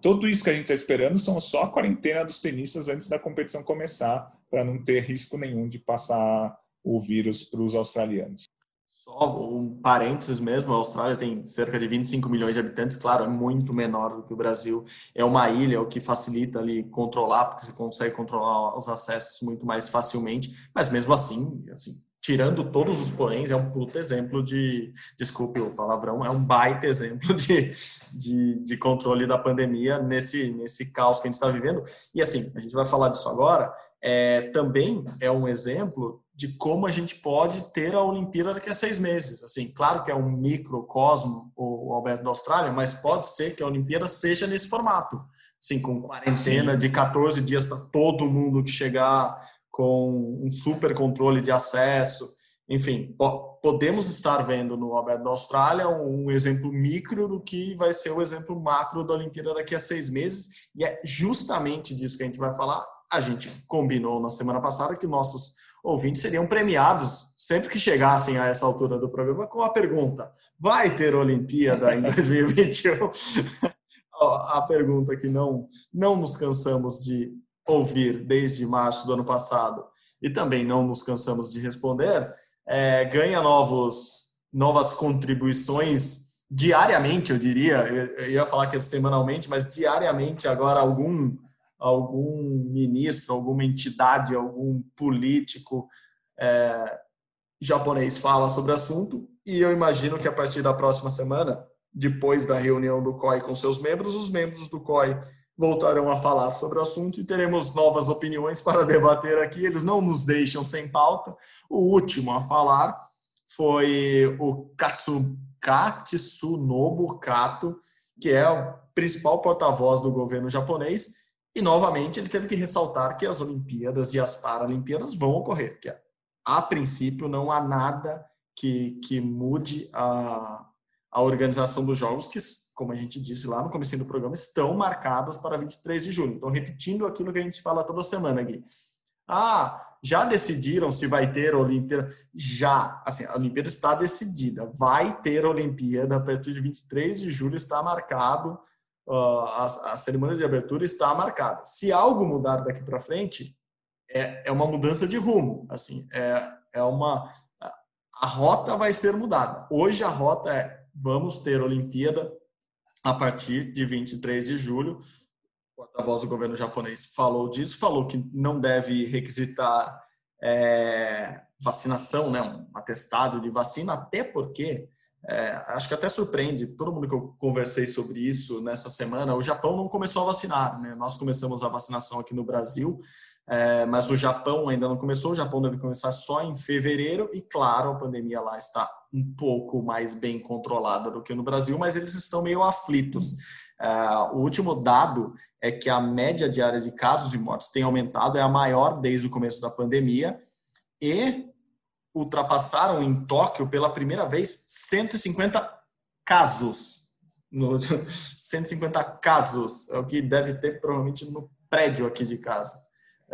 tudo isso que a gente está esperando são só a quarentena dos tenistas antes da competição começar, para não ter risco nenhum de passar o vírus para os australianos. Só um parênteses mesmo, a Austrália tem cerca de 25 milhões de habitantes, claro, é muito menor do que o Brasil. É uma ilha, o que facilita ali controlar, porque você consegue controlar os acessos muito mais facilmente, mas mesmo assim, assim tirando todos os poréns, é um puto exemplo de, desculpe o palavrão, é um baita exemplo de, de, de controle da pandemia nesse, nesse caos que a gente está vivendo. E assim, a gente vai falar disso agora, é, também é um exemplo de como a gente pode ter a Olimpíada daqui a seis meses. Assim, claro que é um microcosmo o Alberto da Austrália, mas pode ser que a Olimpíada seja nesse formato, assim, com quarentena de 14 dias para todo mundo que chegar com um super controle de acesso. Enfim, podemos estar vendo no Aberto da Austrália um exemplo micro do que vai ser o exemplo macro da Olimpíada daqui a seis meses, e é justamente disso que a gente vai falar. A gente combinou na semana passada que nossos ouvintes seriam premiados sempre que chegassem a essa altura do programa com a pergunta: vai ter Olimpíada em 2021? a pergunta que não, não nos cansamos de ouvir desde março do ano passado e também não nos cansamos de responder, é, ganha novos, novas contribuições diariamente, eu diria. Eu, ia falar que é semanalmente, mas diariamente agora algum algum ministro, alguma entidade, algum político é, japonês fala sobre o assunto e eu imagino que a partir da próxima semana, depois da reunião do COI com seus membros, os membros do COI voltarão a falar sobre o assunto e teremos novas opiniões para debater aqui. Eles não nos deixam sem pauta. O último a falar foi o Katsu, Katsunobu Kato, que é o principal porta-voz do governo japonês. E, novamente, ele teve que ressaltar que as Olimpíadas e as Paralimpíadas vão ocorrer, que a princípio não há nada que, que mude a, a organização dos jogos, que como a gente disse lá no começo do programa, estão marcadas para 23 de julho. Então, repetindo aquilo que a gente fala toda semana aqui. Ah, já decidiram se vai ter Olimpíada? Já. Assim, a Olimpíada está decidida. Vai ter Olimpíada a partir de 23 de julho, está marcado. Uh, a, a, cerimônia de abertura está marcada. Se algo mudar daqui para frente, é, é uma mudança de rumo. Assim, é, é uma. A rota vai ser mudada. Hoje a rota é vamos ter Olimpíada a partir de 23 de julho. O porta-voz do governo japonês falou disso, falou que não deve requisitar é, vacinação, né, um atestado de vacina, até porque é, acho que até surpreende todo mundo que eu conversei sobre isso nessa semana. O Japão não começou a vacinar, né? Nós começamos a vacinação aqui no Brasil, é, mas o Japão ainda não começou. O Japão deve começar só em fevereiro e, claro, a pandemia lá está um pouco mais bem controlada do que no Brasil, mas eles estão meio aflitos. Uh, o último dado é que a média diária de casos e mortes tem aumentado, é a maior desde o começo da pandemia, e ultrapassaram em Tóquio pela primeira vez 150 casos. No, 150 casos, é o que deve ter provavelmente no prédio aqui de casa.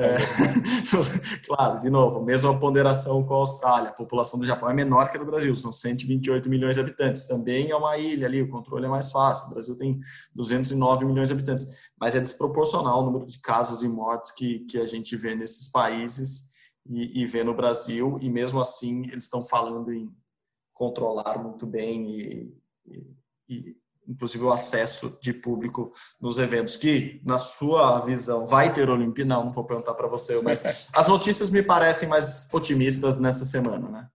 É, claro, de novo, mesma ponderação com a Austrália. A população do Japão é menor que a do Brasil, são 128 milhões de habitantes. Também é uma ilha ali, o controle é mais fácil. O Brasil tem 209 milhões de habitantes, mas é desproporcional o número de casos e mortes que, que a gente vê nesses países e, e vê no Brasil, e mesmo assim eles estão falando em controlar muito bem e, e, e inclusive o acesso de público nos eventos, que na sua visão vai ter Olimpíada? Não, não vou perguntar para você, mas as notícias me parecem mais otimistas nessa semana, né?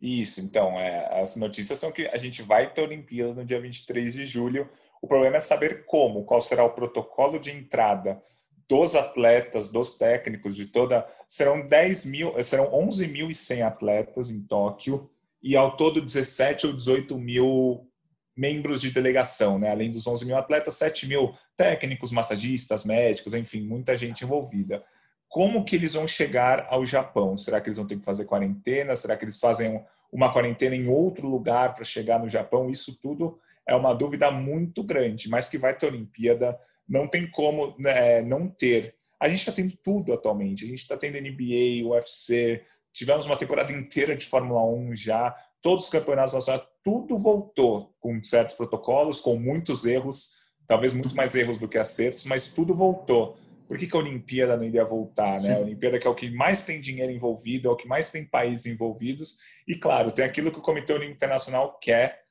Isso, então, é, as notícias são que a gente vai ter Olimpíada no dia 23 de julho. O problema é saber como, qual será o protocolo de entrada dos atletas, dos técnicos, de toda. Serão 10 mil, serão 11.100 atletas em Tóquio e ao todo 17 ou 18 mil membros de delegação, né? além dos 11 mil atletas, 7 mil técnicos, massagistas, médicos, enfim, muita gente envolvida. Como que eles vão chegar ao Japão? Será que eles vão ter que fazer quarentena? Será que eles fazem uma quarentena em outro lugar para chegar no Japão? Isso tudo é uma dúvida muito grande, mas que vai ter Olimpíada, não tem como né, não ter A gente está tendo tudo atualmente. A gente está tendo NBA, UFC, tivemos uma temporada inteira de Fórmula 1 já, todos os campeonatos nacionais, tudo voltou com certos protocolos, com muitos erros, talvez muito mais erros do que acertos, mas tudo voltou. Por que, que a Olimpíada não iria voltar? Né? A Olimpíada que é o que mais tem dinheiro envolvido, é o que mais tem países envolvidos, e claro, tem aquilo que o Comitê Olímpico Internacional quer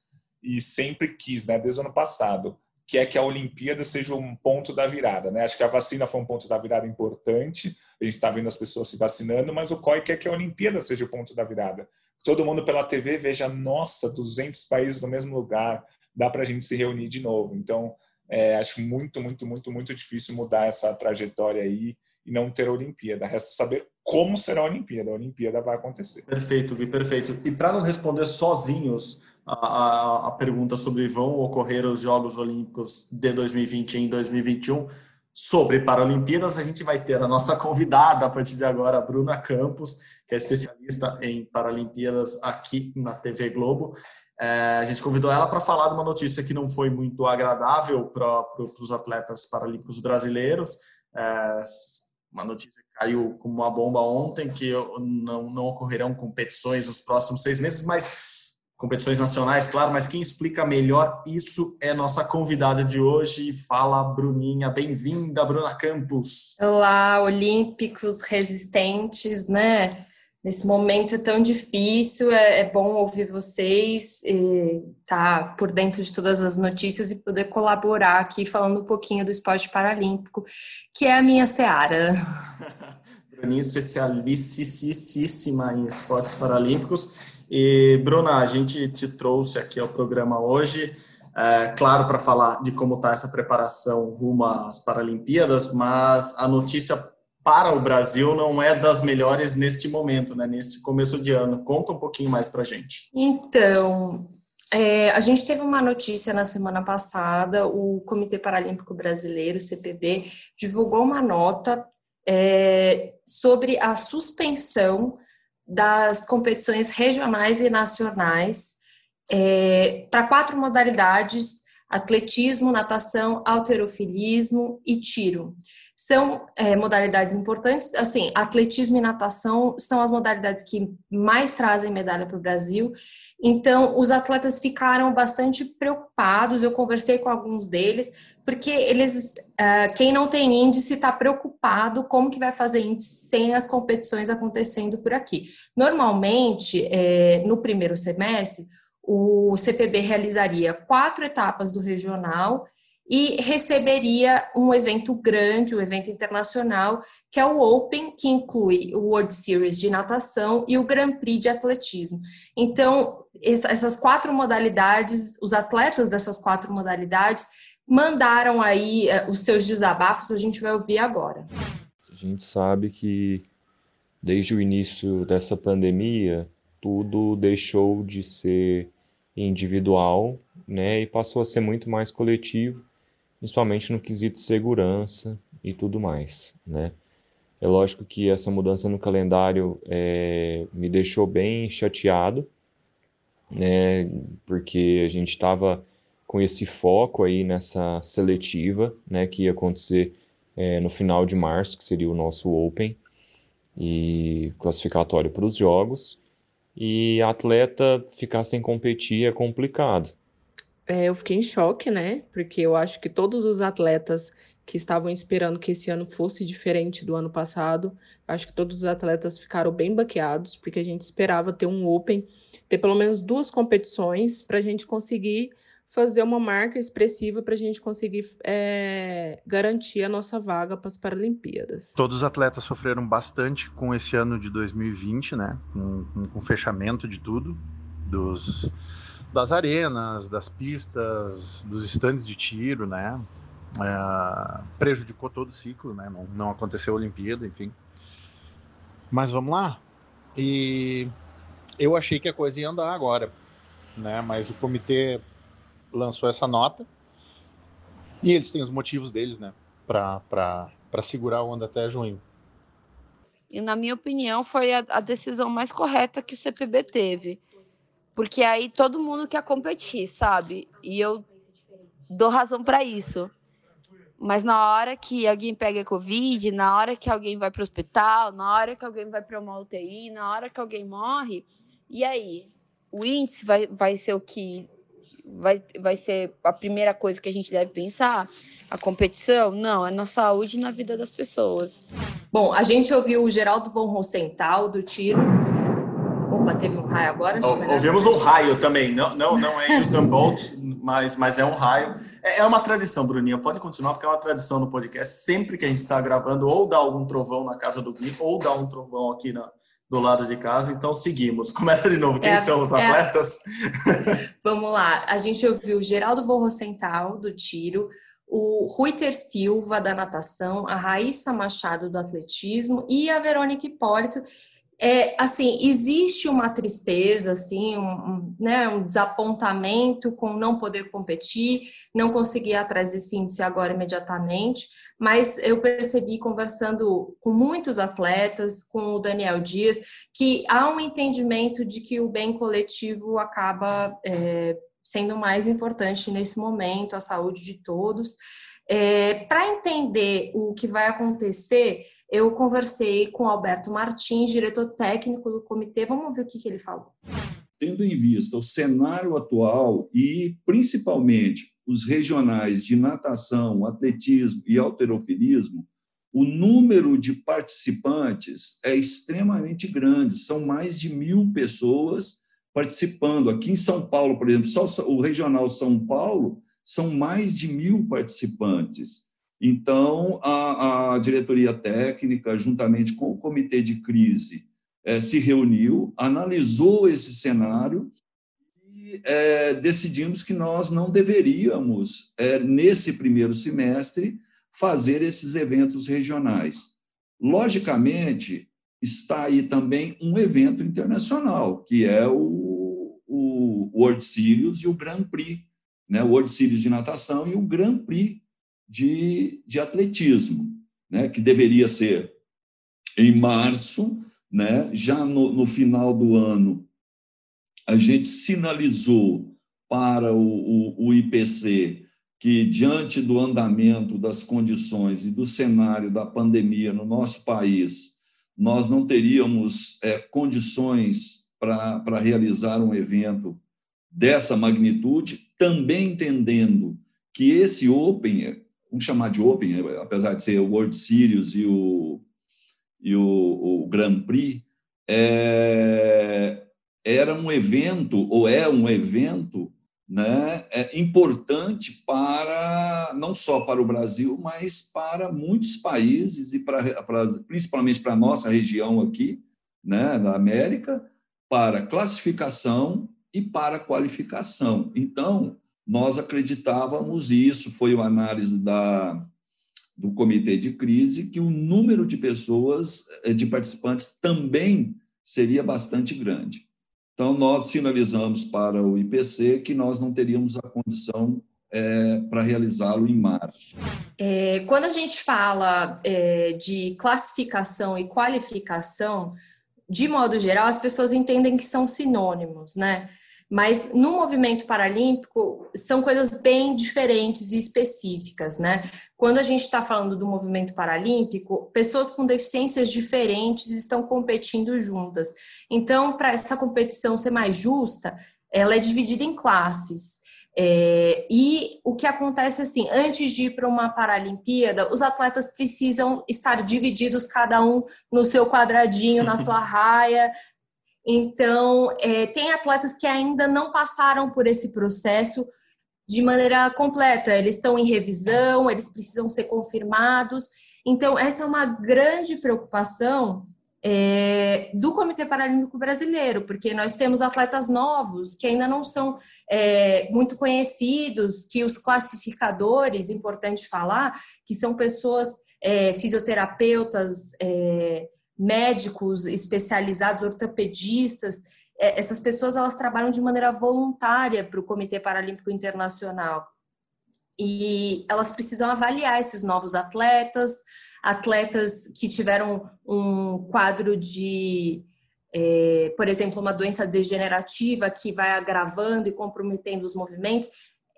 e sempre quis, né, desde o ano passado, que é que a Olimpíada seja um ponto da virada. Né? Acho que a vacina foi um ponto da virada importante, a gente está vendo as pessoas se vacinando, mas o COI quer que a Olimpíada seja o ponto da virada. Todo mundo pela TV veja, nossa, 200 países no mesmo lugar, dá para a gente se reunir de novo. Então, é, acho muito, muito, muito, muito difícil mudar essa trajetória aí e não ter a Olimpíada. Resta saber como será a Olimpíada. A Olimpíada vai acontecer. Perfeito, Gui, perfeito. E para não responder sozinhos a, a, a, pergunta sobre vão ocorrer os Jogos Olímpicos de 2020 em 2021, sobre Paralimpíadas, a gente vai ter a nossa convidada a partir de agora, a Bruna Campos, que é especialista em Paralimpíadas aqui na TV Globo. É, a gente convidou ela para falar de uma notícia que não foi muito agradável para os atletas paralímpicos brasileiros. É, uma notícia que caiu como uma bomba ontem, que não, não ocorrerão competições nos próximos seis meses, mas competições nacionais, claro, mas quem explica melhor isso é nossa convidada de hoje. Fala, Bruninha. Bem-vinda, Bruna Campos. Olá, olímpicos resistentes, né? Nesse momento tão difícil, é, é bom ouvir vocês, estar tá por dentro de todas as notícias e poder colaborar aqui falando um pouquinho do esporte paralímpico, que é a minha seara. Bruninha, especialíssima em esportes paralímpicos. E, Bruna, a gente te trouxe aqui ao programa hoje, é, claro, para falar de como está essa preparação rumo às Paralimpíadas, mas a notícia para o Brasil não é das melhores neste momento, né, neste começo de ano. Conta um pouquinho mais para a gente. Então, é, a gente teve uma notícia na semana passada, o Comitê Paralímpico Brasileiro, CPB, divulgou uma nota é, sobre a suspensão das competições regionais e nacionais é, para quatro modalidades: atletismo, natação, alterofilismo e tiro. São é, modalidades importantes. Assim, atletismo e natação são as modalidades que mais trazem medalha para o Brasil. Então, os atletas ficaram bastante preocupados. Eu conversei com alguns deles, porque eles, uh, quem não tem índice, está preocupado como que vai fazer índice sem as competições acontecendo por aqui. Normalmente, é, no primeiro semestre, o CPB realizaria quatro etapas do regional e receberia um evento grande, um evento internacional, que é o Open, que inclui o World Series de natação e o Grand Prix de atletismo. Então, essas quatro modalidades, os atletas dessas quatro modalidades mandaram aí eh, os seus desabafos, a gente vai ouvir agora. A gente sabe que desde o início dessa pandemia, tudo deixou de ser individual, né, e passou a ser muito mais coletivo principalmente no quesito segurança e tudo mais, né? É lógico que essa mudança no calendário é, me deixou bem chateado, né? Porque a gente estava com esse foco aí nessa seletiva, né? Que ia acontecer é, no final de março, que seria o nosso Open e classificatório para os jogos. E atleta ficar sem competir é complicado, é, eu fiquei em choque, né? Porque eu acho que todos os atletas que estavam esperando que esse ano fosse diferente do ano passado, acho que todos os atletas ficaram bem baqueados, porque a gente esperava ter um Open, ter pelo menos duas competições para a gente conseguir fazer uma marca expressiva para a gente conseguir é, garantir a nossa vaga para as Paralimpíadas. Todos os atletas sofreram bastante com esse ano de 2020, né? Com, o fechamento de tudo, dos das arenas, das pistas, dos estandes de tiro, né? É, prejudicou todo o ciclo, né? Não, não aconteceu a Olimpíada, enfim. Mas vamos lá. E eu achei que a coisa ia andar agora, né? Mas o comitê lançou essa nota e eles têm os motivos deles, né? Para segurar a onda até junho. E na minha opinião foi a, a decisão mais correta que o CPB teve porque aí todo mundo quer competir, sabe? E eu dou razão para isso. Mas na hora que alguém pega Covid, na hora que alguém vai para o hospital, na hora que alguém vai para uma UTI, na hora que alguém morre, e aí? O índice vai, vai ser o que vai, vai ser a primeira coisa que a gente deve pensar? A competição? Não, é na saúde e na vida das pessoas. Bom, a gente ouviu o Geraldo von Rosenthal, do Tiro. Opa, teve um raio agora? ouvimos um raio também. Não, não, não é Usain Bolt, mas, mas é um raio. É, é, uma tradição, Bruninha. Pode continuar, porque é uma tradição no podcast. Sempre que a gente está gravando, ou dá algum trovão na casa do Gui, ou dá um trovão aqui na, do lado de casa, então seguimos. Começa de novo, quem é, são os atletas? É... Vamos lá, a gente ouviu Geraldo Vorrocental, do tiro, o Ruiter Silva, da natação, a Raíssa Machado, do atletismo, e a Verônica Hipólito, é, assim, existe uma tristeza, assim, um, um, né, um desapontamento com não poder competir, não conseguir ir atrás desse índice agora imediatamente, mas eu percebi conversando com muitos atletas, com o Daniel Dias, que há um entendimento de que o bem coletivo acaba é, sendo mais importante nesse momento, a saúde de todos. É, Para entender o que vai acontecer, eu conversei com Alberto Martins, diretor técnico do comitê. Vamos ver o que, que ele falou. Tendo em vista o cenário atual e, principalmente, os regionais de natação, atletismo e alterofilismo, o número de participantes é extremamente grande, são mais de mil pessoas participando. Aqui em São Paulo, por exemplo, só o Regional São Paulo são mais de mil participantes. Então, a, a diretoria técnica, juntamente com o comitê de crise, é, se reuniu, analisou esse cenário é, decidimos que nós não deveríamos, é, nesse primeiro semestre, fazer esses eventos regionais. Logicamente, está aí também um evento internacional, que é o, o World Series e o Grand Prix, né? o World Series de natação e o Grand Prix de, de atletismo, né, que deveria ser em março, né, já no, no final do ano, a gente sinalizou para o, o, o IPC que, diante do andamento das condições e do cenário da pandemia no nosso país, nós não teríamos é, condições para realizar um evento dessa magnitude, também entendendo que esse Open vamos chamar de Open, apesar de ser o World Series e o, e o, o Grand Prix, é, era um evento, ou é um evento, né, é importante para, não só para o Brasil, mas para muitos países, e para, para principalmente para a nossa região aqui, né, da América, para classificação e para qualificação. Então, nós acreditávamos, e isso foi uma análise da, do comitê de crise, que o número de pessoas, eh, de participantes, também seria bastante grande. Então, nós sinalizamos para o IPC que nós não teríamos a condição é, para realizá-lo em março. É, quando a gente fala é, de classificação e qualificação, de modo geral, as pessoas entendem que são sinônimos, né? Mas no movimento paralímpico são coisas bem diferentes e específicas, né? Quando a gente está falando do movimento paralímpico, pessoas com deficiências diferentes estão competindo juntas. Então, para essa competição ser mais justa, ela é dividida em classes. É, e o que acontece assim, antes de ir para uma Paralimpíada, os atletas precisam estar divididos, cada um no seu quadradinho, na sua raia, então, é, tem atletas que ainda não passaram por esse processo de maneira completa. Eles estão em revisão, eles precisam ser confirmados. Então, essa é uma grande preocupação é, do Comitê Paralímpico Brasileiro, porque nós temos atletas novos que ainda não são é, muito conhecidos, que os classificadores, importante falar, que são pessoas é, fisioterapeutas, é, médicos especializados, ortopedistas, é, essas pessoas elas trabalham de maneira voluntária para o Comitê Paralímpico Internacional. E elas precisam avaliar esses novos atletas, atletas que tiveram um quadro de, é, por exemplo, uma doença degenerativa que vai agravando e comprometendo os movimentos.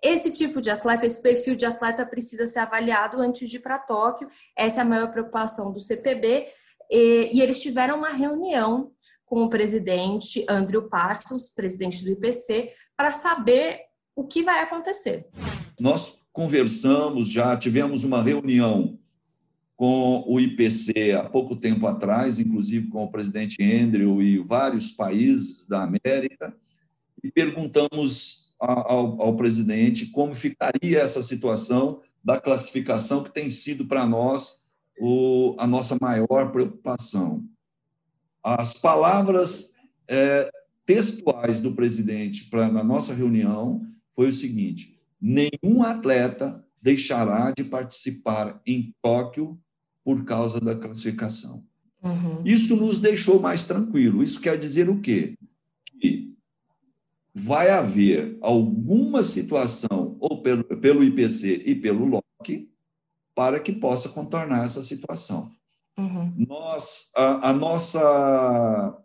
esse tipo de atleta, esse perfil de atleta precisa ser avaliado antes de ir para Tóquio. Essa é a maior preocupação do CPB. E, e eles tiveram uma reunião com o presidente Andrew Parsons, presidente do IPC, para saber o que vai acontecer. Nós conversamos, já tivemos uma reunião com o IPC há pouco tempo atrás, inclusive com o presidente Andrew e vários países da América, e perguntamos ao, ao presidente como ficaria essa situação da classificação, que tem sido para nós o, a nossa maior preocupação. As palavras é, textuais do presidente para na nossa reunião foi o seguinte: nenhum atleta deixará de participar em Tóquio por causa da classificação. Uhum. Isso nos deixou mais tranquilo. Isso quer dizer o quê? Que vai haver alguma situação, ou pelo, pelo IPC e pelo LOC, para que possa contornar essa situação. Uhum. Nós, a, a, nossa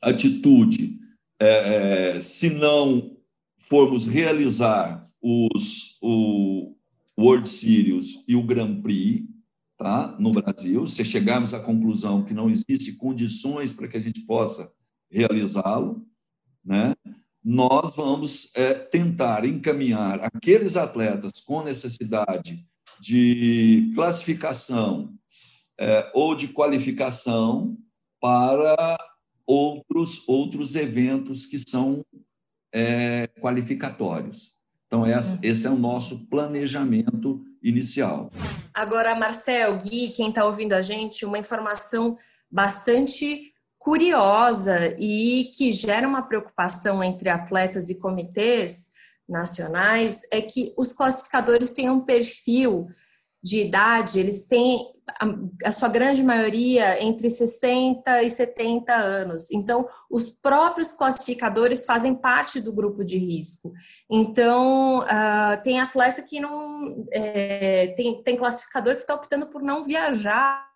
atitude, é, é, se não formos realizar os, o World Series e o Grand Prix tá, no Brasil, se chegarmos à conclusão que não existe condições para que a gente possa realizá-lo, né, nós vamos é, tentar encaminhar aqueles atletas com necessidade de classificação é, ou de qualificação para outros, outros eventos que são é, qualificatórios. Então, esse, uhum. esse é o nosso planejamento inicial. Agora, Marcel, Gui, quem está ouvindo a gente, uma informação bastante curiosa e que gera uma preocupação entre atletas e comitês nacionais é que os classificadores têm um perfil de idade, eles têm a, sua grande maioria entre 60 e 70 anos. Então, os próprios classificadores fazem parte do grupo de risco. Então, uh, tem atleta que não. É, tem, tem classificador que está optando por não viajar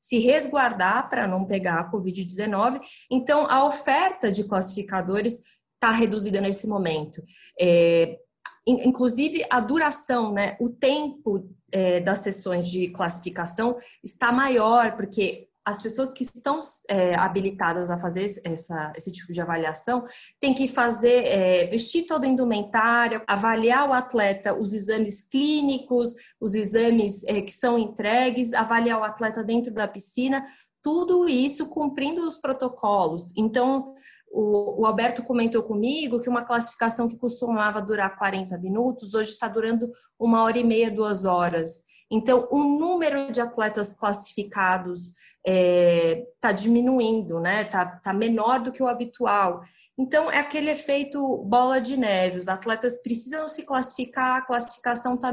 se resguardar para não pegar a Covid-19. Então, a oferta de classificadores está reduzida nesse momento. É, inclusive, a duração, né, o tempo é, das sessões de classificação está maior, porque as pessoas que estão é, habilitadas a fazer essa, esse tipo de avaliação têm que fazer, é, vestir toda a indumentária, avaliar o atleta, os exames clínicos, os exames é, que são entregues, avaliar o atleta dentro da piscina, tudo isso cumprindo os protocolos. Então, o, o Alberto comentou comigo que uma classificação que costumava durar 40 minutos, hoje está durando uma hora e meia, duas horas. Então, o número de atletas classificados está é, tá diminuindo, né? Está tá menor do que o habitual. Então, é aquele efeito bola de neve. Os atletas precisam se classificar, a classificação está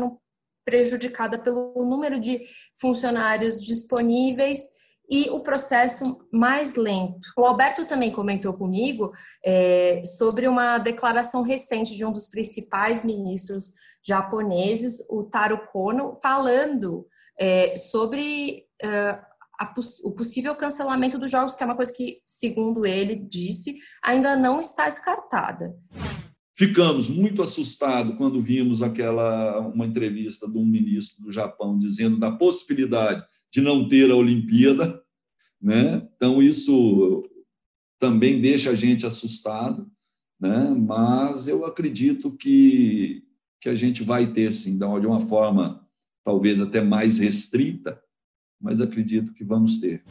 prejudicada pelo número de funcionários disponíveis e o processo mais lento. O Alberto também comentou comigo é, sobre uma declaração recente de um dos principais ministros japoneses, o Taro Kono, falando é, sobre é, a, o possível cancelamento dos jogos, que é uma coisa que, segundo ele disse, ainda não está descartada. Ficamos muito assustados quando vimos aquela uma entrevista de um ministro do Japão dizendo da possibilidade de não ter a Olimpíada, né? Então isso também deixa a gente assustado, né? Mas eu acredito que que a gente vai ter, sim, de uma forma talvez até mais restrita, mas acredito que vamos ter.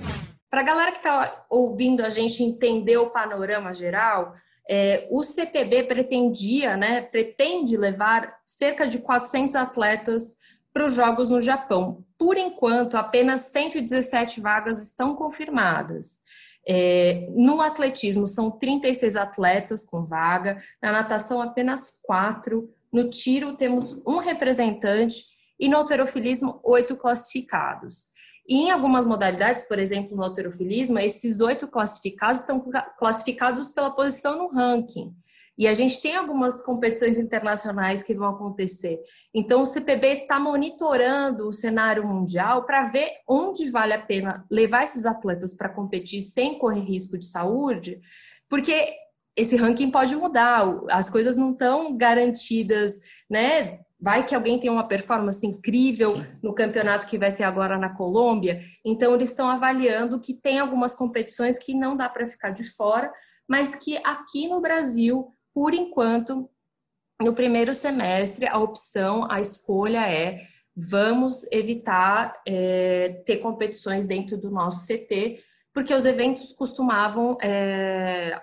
Para a galera que está ouvindo a gente entender o panorama geral, é, o CPB pretendia, né, pretende levar cerca de 400 atletas para os Jogos no Japão. Por enquanto, apenas 117 vagas estão confirmadas. É, no atletismo, são 36 atletas com vaga, na natação, apenas quatro, no tiro, temos um representante e no alterofilismo, oito classificados. E em algumas modalidades, por exemplo, no alterofilismo, esses oito classificados estão classificados pela posição no ranking. E a gente tem algumas competições internacionais que vão acontecer. Então, o CPB está monitorando o cenário mundial para ver onde vale a pena levar esses atletas para competir sem correr risco de saúde, porque esse ranking pode mudar, as coisas não estão garantidas, né? Vai que alguém tem uma performance incrível Sim. no campeonato que vai ter agora na Colômbia. Então, eles estão avaliando que tem algumas competições que não dá para ficar de fora, mas que aqui no Brasil, por enquanto, no primeiro semestre, a opção, a escolha é vamos evitar é, ter competições dentro do nosso CT, porque os eventos costumavam é,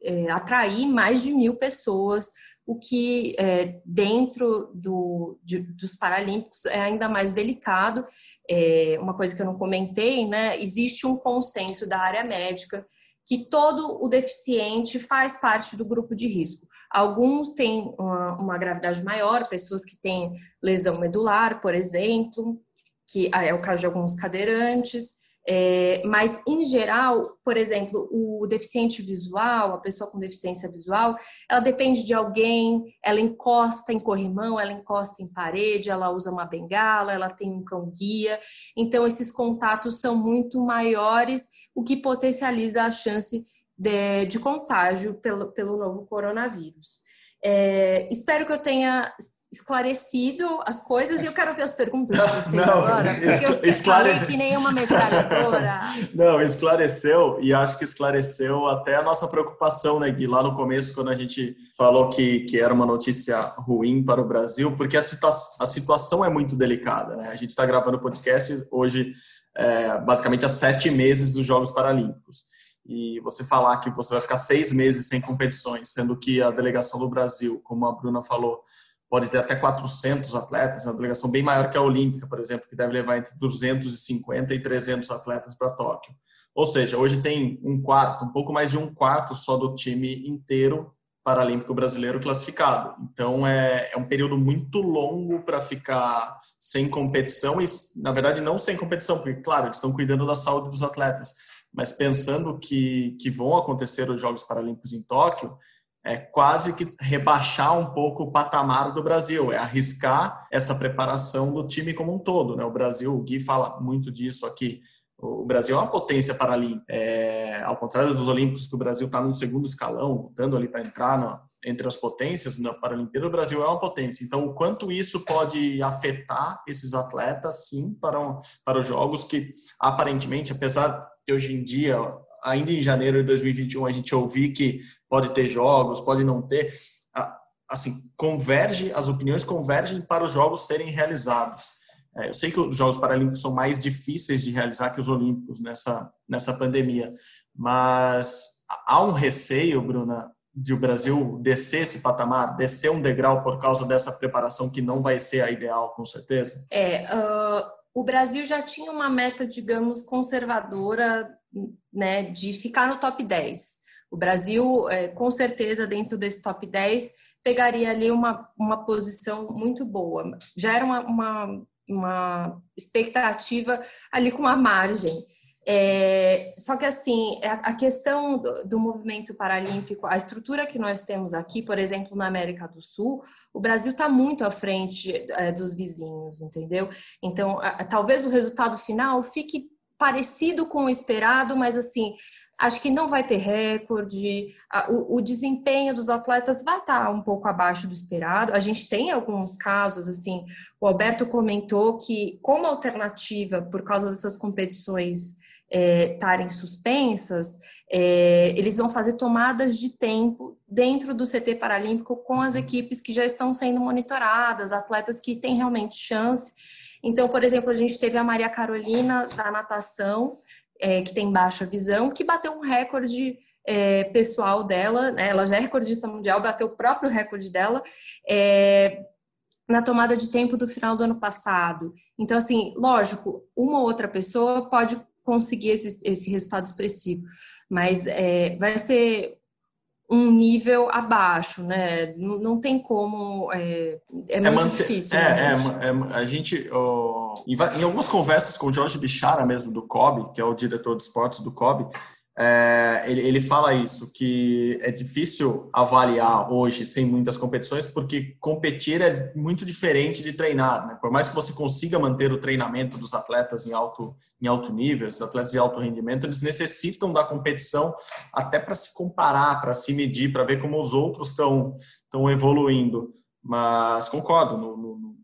é, atrair mais de mil pessoas, o que é, dentro do, de, dos Paralímpicos é ainda mais delicado. É, uma coisa que eu não comentei, né? Existe um consenso da área médica que todo o deficiente faz parte do grupo de risco. Alguns têm uma, uma gravidade maior, pessoas que têm lesão medular, por exemplo, que é o caso de alguns cadeirantes. É, mas, em geral, por exemplo, o deficiente visual, a pessoa com deficiência visual, ela depende de alguém, ela encosta em corrimão, ela encosta em parede, ela usa uma bengala, ela tem um cão-guia. Então, esses contatos são muito maiores, o que potencializa a chance de, de contágio pelo, pelo novo coronavírus. É, espero que eu tenha esclarecido as coisas e eu quero ver as perguntas de vocês não, agora, porque eu esclare... que nem uma metralhadora. Não, esclareceu e acho que esclareceu até a nossa preocupação, né, Gui, lá no começo, quando a gente falou que, que era uma notícia ruim para o Brasil, porque a, situa a situação é muito delicada, né? A gente está gravando podcast hoje, é, basicamente há sete meses dos Jogos Paralímpicos e você falar que você vai ficar seis meses sem competições, sendo que a delegação do Brasil, como a Bruna falou, pode ter até 400 atletas, é uma delegação bem maior que a Olímpica, por exemplo, que deve levar entre 250 e 300 atletas para Tóquio. Ou seja, hoje tem um quarto, um pouco mais de um quarto só do time inteiro paralímpico brasileiro classificado. Então é, é um período muito longo para ficar sem competição e, na verdade, não sem competição, porque, claro, eles estão cuidando da saúde dos atletas, mas pensando que, que vão acontecer os Jogos Paralímpicos em Tóquio, é quase que rebaixar um pouco o patamar do Brasil, é arriscar essa preparação do time como um todo. Né? O Brasil, o Gui fala muito disso aqui, o Brasil é uma potência paralímpica. É, ao contrário dos Olímpicos, que o Brasil está no segundo escalão, lutando ali para entrar entre as potências na Paralimpíada, o Brasil é uma potência. Então, o quanto isso pode afetar esses atletas, sim, para, para os Jogos, que aparentemente, apesar de hoje em dia ainda em janeiro de 2021 a gente ouvir que pode ter jogos, pode não ter, assim, converge, as opiniões convergem para os jogos serem realizados. É, eu sei que os Jogos Paralímpicos são mais difíceis de realizar que os Olímpicos nessa, nessa pandemia, mas há um receio, Bruna, de o Brasil descer esse patamar, descer um degrau por causa dessa preparação que não vai ser a ideal, com certeza? É, uh, o Brasil já tinha uma meta, digamos, conservadora né, de ficar no top 10. O Brasil, é, com certeza, dentro desse top 10, pegaria ali uma, uma posição muito boa. Já era uma, uma, uma expectativa ali com uma margem. É, só que assim, é, a questão do, do, movimento paralímpico, a estrutura que nós temos aqui, por exemplo, na América do Sul, o Brasil está muito à frente é, dos vizinhos, entendeu? Então, a, talvez o resultado final fique parecido com o esperado, mas assim, acho que não vai ter recorde. O, o, desempenho dos atletas vai estar um pouco abaixo do esperado. A gente tem alguns casos, assim, o Alberto comentou que, como alternativa, por causa dessas competições estarem é, suspensas, é, eles vão fazer tomadas de tempo dentro do CT Paralímpico com as equipes que já estão sendo monitoradas, atletas que têm realmente chance. Então, por exemplo, a gente teve a Maria Carolina da natação, é, que tem baixa visão, que bateu um recorde é, pessoal dela, né? ela já é recordista mundial, bateu o próprio recorde dela é, na tomada de tempo do final do ano passado. Então, assim, lógico, uma ou outra pessoa pode conseguir esse, esse resultado expressivo, mas é, vai ser um nível abaixo, né? Não, não tem como, é, é, é muito manter, difícil. É, é, é, a gente, oh, em, em, algumas conversas com o Jorge Bichara mesmo, do COB, que é o diretor de esportes do COB, é, ele, ele fala isso, que é difícil avaliar hoje sem muitas competições, porque competir é muito diferente de treinar. Né? Por mais que você consiga manter o treinamento dos atletas em alto, em alto nível, atletas de alto rendimento, eles necessitam da competição até para se comparar, para se medir, para ver como os outros estão evoluindo. Mas concordo, no, no,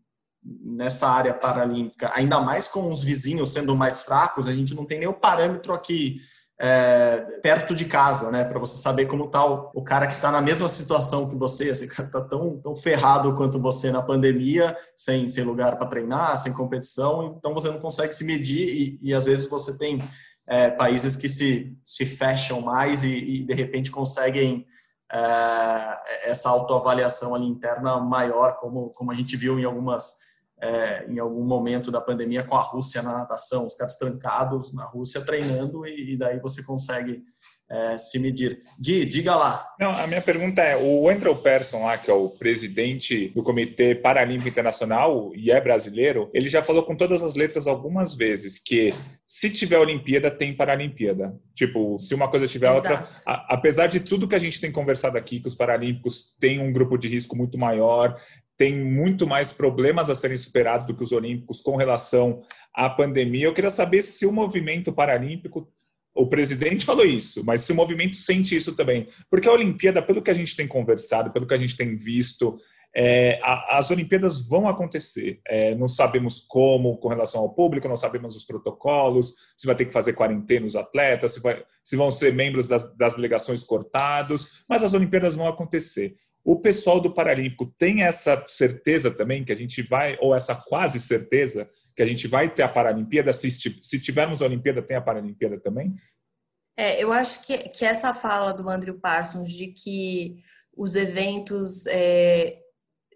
nessa área paralímpica, ainda mais com os vizinhos sendo mais fracos, a gente não tem o parâmetro aqui é, perto de casa, né? Para você saber como tá o, o cara que está na mesma situação que você, esse cara está tão, tão ferrado quanto você na pandemia, sem, sem lugar para treinar, sem competição, então você não consegue se medir e, e às vezes você tem é, países que se, se fecham mais e, e de repente conseguem é, essa autoavaliação ali interna maior, como, como a gente viu em algumas é, em algum momento da pandemia com a Rússia na natação, os caras trancados na Rússia treinando e, e daí você consegue é, se medir. Gui, diga lá. Não, a minha pergunta é: o Andrew Persson, lá, que é o presidente do Comitê Paralímpico Internacional e é brasileiro, ele já falou com todas as letras algumas vezes que se tiver Olimpíada, tem Paralimpíada. Tipo, se uma coisa tiver Exato. outra. A, apesar de tudo que a gente tem conversado aqui, que os Paralímpicos têm um grupo de risco muito maior, tem muito mais problemas a serem superados do que os Olímpicos com relação à pandemia. Eu queria saber se o movimento paralímpico, o presidente falou isso, mas se o movimento sente isso também. Porque a Olimpíada, pelo que a gente tem conversado, pelo que a gente tem visto, é, a, as Olimpíadas vão acontecer. É, não sabemos como com relação ao público, não sabemos os protocolos, se vai ter que fazer quarentena os atletas, se, vai, se vão ser membros das, das delegações cortados, mas as Olimpíadas vão acontecer. O pessoal do Paralímpico tem essa certeza também que a gente vai, ou essa quase certeza, que a gente vai ter a Paralimpíada? Se, se tivermos a Olimpíada, tem a Paralimpíada também? É, eu acho que, que essa fala do Andrew Parsons de que os eventos é,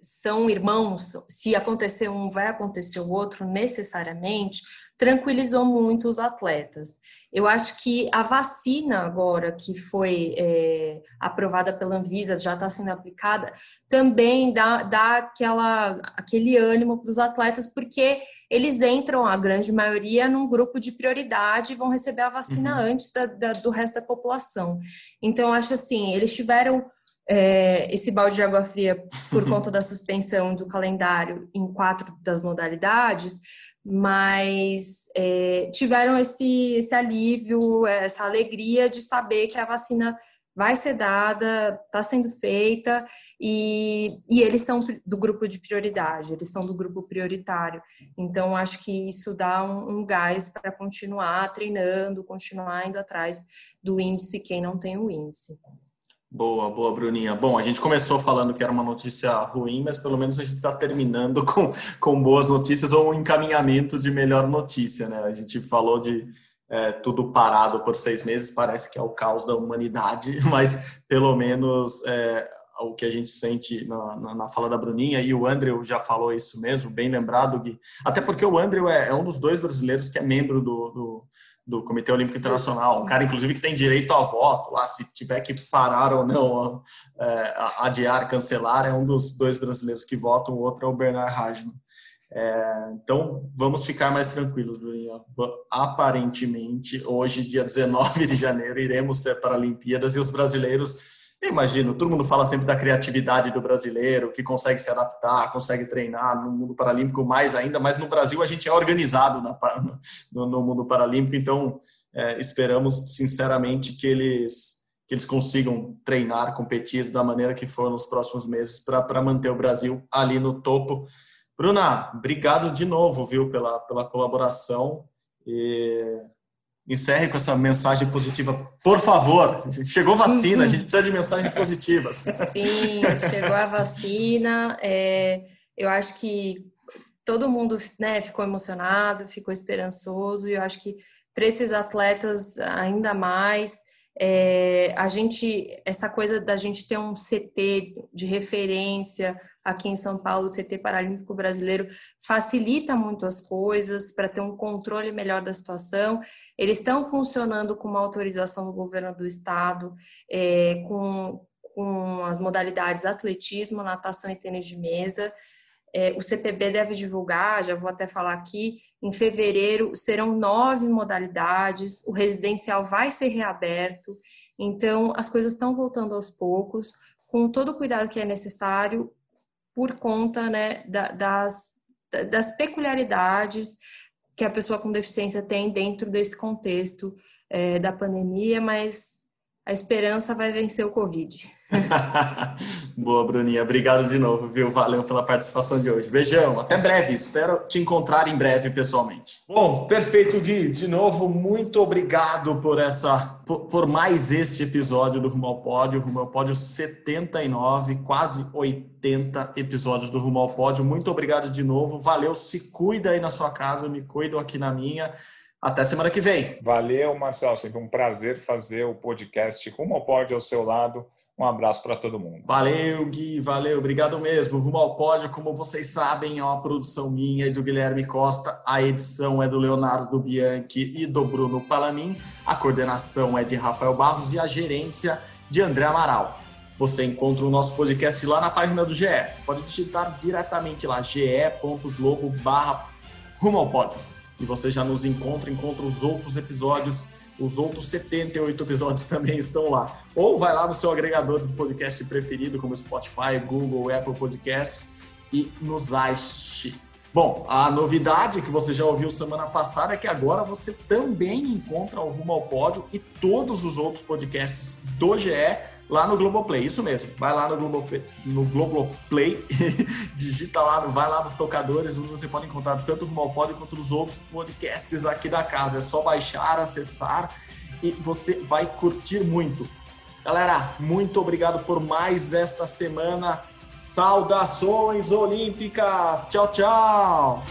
são irmãos, se acontecer um, vai acontecer o outro necessariamente, tranquilizou muito os atletas. Eu acho que a vacina agora que foi é, aprovada pela Anvisa, já está sendo aplicada, também dá, dá aquela, aquele ânimo para os atletas, porque eles entram, a grande maioria, num grupo de prioridade e vão receber a vacina uhum. antes da, da, do resto da população. Então, acho assim, eles tiveram é, esse balde de água fria por conta da suspensão do calendário em quatro das modalidades, mas é, tiveram esse, esse alívio, essa alegria de saber que a vacina vai ser dada, está sendo feita e, e eles são do grupo de prioridade, eles são do grupo prioritário. Então, acho que isso dá um, um gás para continuar treinando, continuar indo atrás do índice quem não tem o índice. Boa, boa, Bruninha. Bom, a gente começou falando que era uma notícia ruim, mas pelo menos a gente está terminando com, com boas notícias ou um encaminhamento de melhor notícia, né? A gente falou de é, tudo parado por seis meses, parece que é o caos da humanidade, mas pelo menos é, o que a gente sente na, na, na, fala da Bruninha, e o Andrew já falou isso mesmo, bem lembrado, Gui. Até porque o Andrew é, é um dos dois brasileiros que é membro do, do do Comitê Olímpico Internacional, um cara, inclusive, que tem direito a voto, lá, se tiver que parar ou não, é, adiar, cancelar, é um dos dois brasileiros que votam, o outro é o Bernard Hajman. É, então, vamos ficar mais tranquilos, Bruninha. Aparentemente, hoje, dia 19 de janeiro, iremos ter Paralimpíadas e os brasileiros eu imagino, todo mundo fala sempre da criatividade do brasileiro, que consegue se adaptar, consegue treinar no mundo paralímpico mais ainda, mas no Brasil a gente é organizado na, no, no, mundo paralímpico, então é, esperamos sinceramente que eles, que eles consigam treinar, competir da maneira que for nos próximos meses para manter o Brasil ali no topo. Bruna, obrigado de novo, viu, pela, pela colaboração. E encerre com essa mensagem positiva, por favor. Chegou vacina, a gente precisa de mensagens positivas. Sim, chegou a vacina. É, eu acho que todo mundo né, ficou emocionado, ficou esperançoso, e eu acho que para esses atletas ainda mais. É, a gente, essa coisa da gente ter um CT de referência aqui em São Paulo, o CT Paralímpico Brasileiro facilita muito as coisas para ter um controle melhor da situação. Eles estão funcionando com uma autorização do governo do estado, é, com, com as modalidades atletismo, natação e tênis de mesa. é, o CPB deve divulgar, já vou até falar aqui, em fevereiro serão nove modalidades, o residencial vai ser reaberto, então as coisas estão voltando aos poucos, com todo o cuidado que é necessário, por conta né, da, das, das peculiaridades que a pessoa com deficiência tem dentro desse contexto é, da pandemia, mas a esperança vai vencer o Covid. Boa, Bruninha. Obrigado de novo, viu? Valeu pela participação de hoje. Beijão, até breve. Espero te encontrar em breve pessoalmente. Bom, perfeito, Gui. De novo, muito obrigado por essa, por, por mais este episódio do Rumo ao Pódio, Rumo ao Pódio 79, quase 80 episódios do Rumo ao Pódio. Muito obrigado de novo. Valeu, se cuida aí na sua casa, eu me cuido aqui na minha. Até semana que vem. Valeu, Marcel. Sempre um prazer fazer o podcast Rumo ao Pódio ao seu lado. Um abraço para todo mundo. Valeu, Gui, valeu, obrigado mesmo. Rumo ao Pódio, como vocês sabem, é uma produção minha e do Guilherme Costa. A edição é do Leonardo Bianchi e do Bruno Palamin. A coordenação é de Rafael Barros e a gerência de André Amaral. Você encontra o nosso podcast lá na página do GE. Pode digitar diretamente lá, ge.globo barra Rumo ao Pódio e você já nos encontra, encontra os outros episódios, os outros 78 episódios também estão lá. Ou vai lá no seu agregador de podcast preferido, como Spotify, Google, Apple Podcasts, e nos ache. Bom, a novidade que você já ouviu semana passada é que agora você também encontra o Rumo ao Pódio e todos os outros podcasts do GE lá no Globoplay. Isso mesmo. Vai lá no Globoplay, no Globoplay digita lá, vai lá nos tocadores, onde você pode encontrar tanto o Pódio quanto os outros podcasts aqui da casa. É só baixar, acessar e você vai curtir muito. Galera, muito obrigado por mais esta semana. Saudações olímpicas. Tchau, tchau.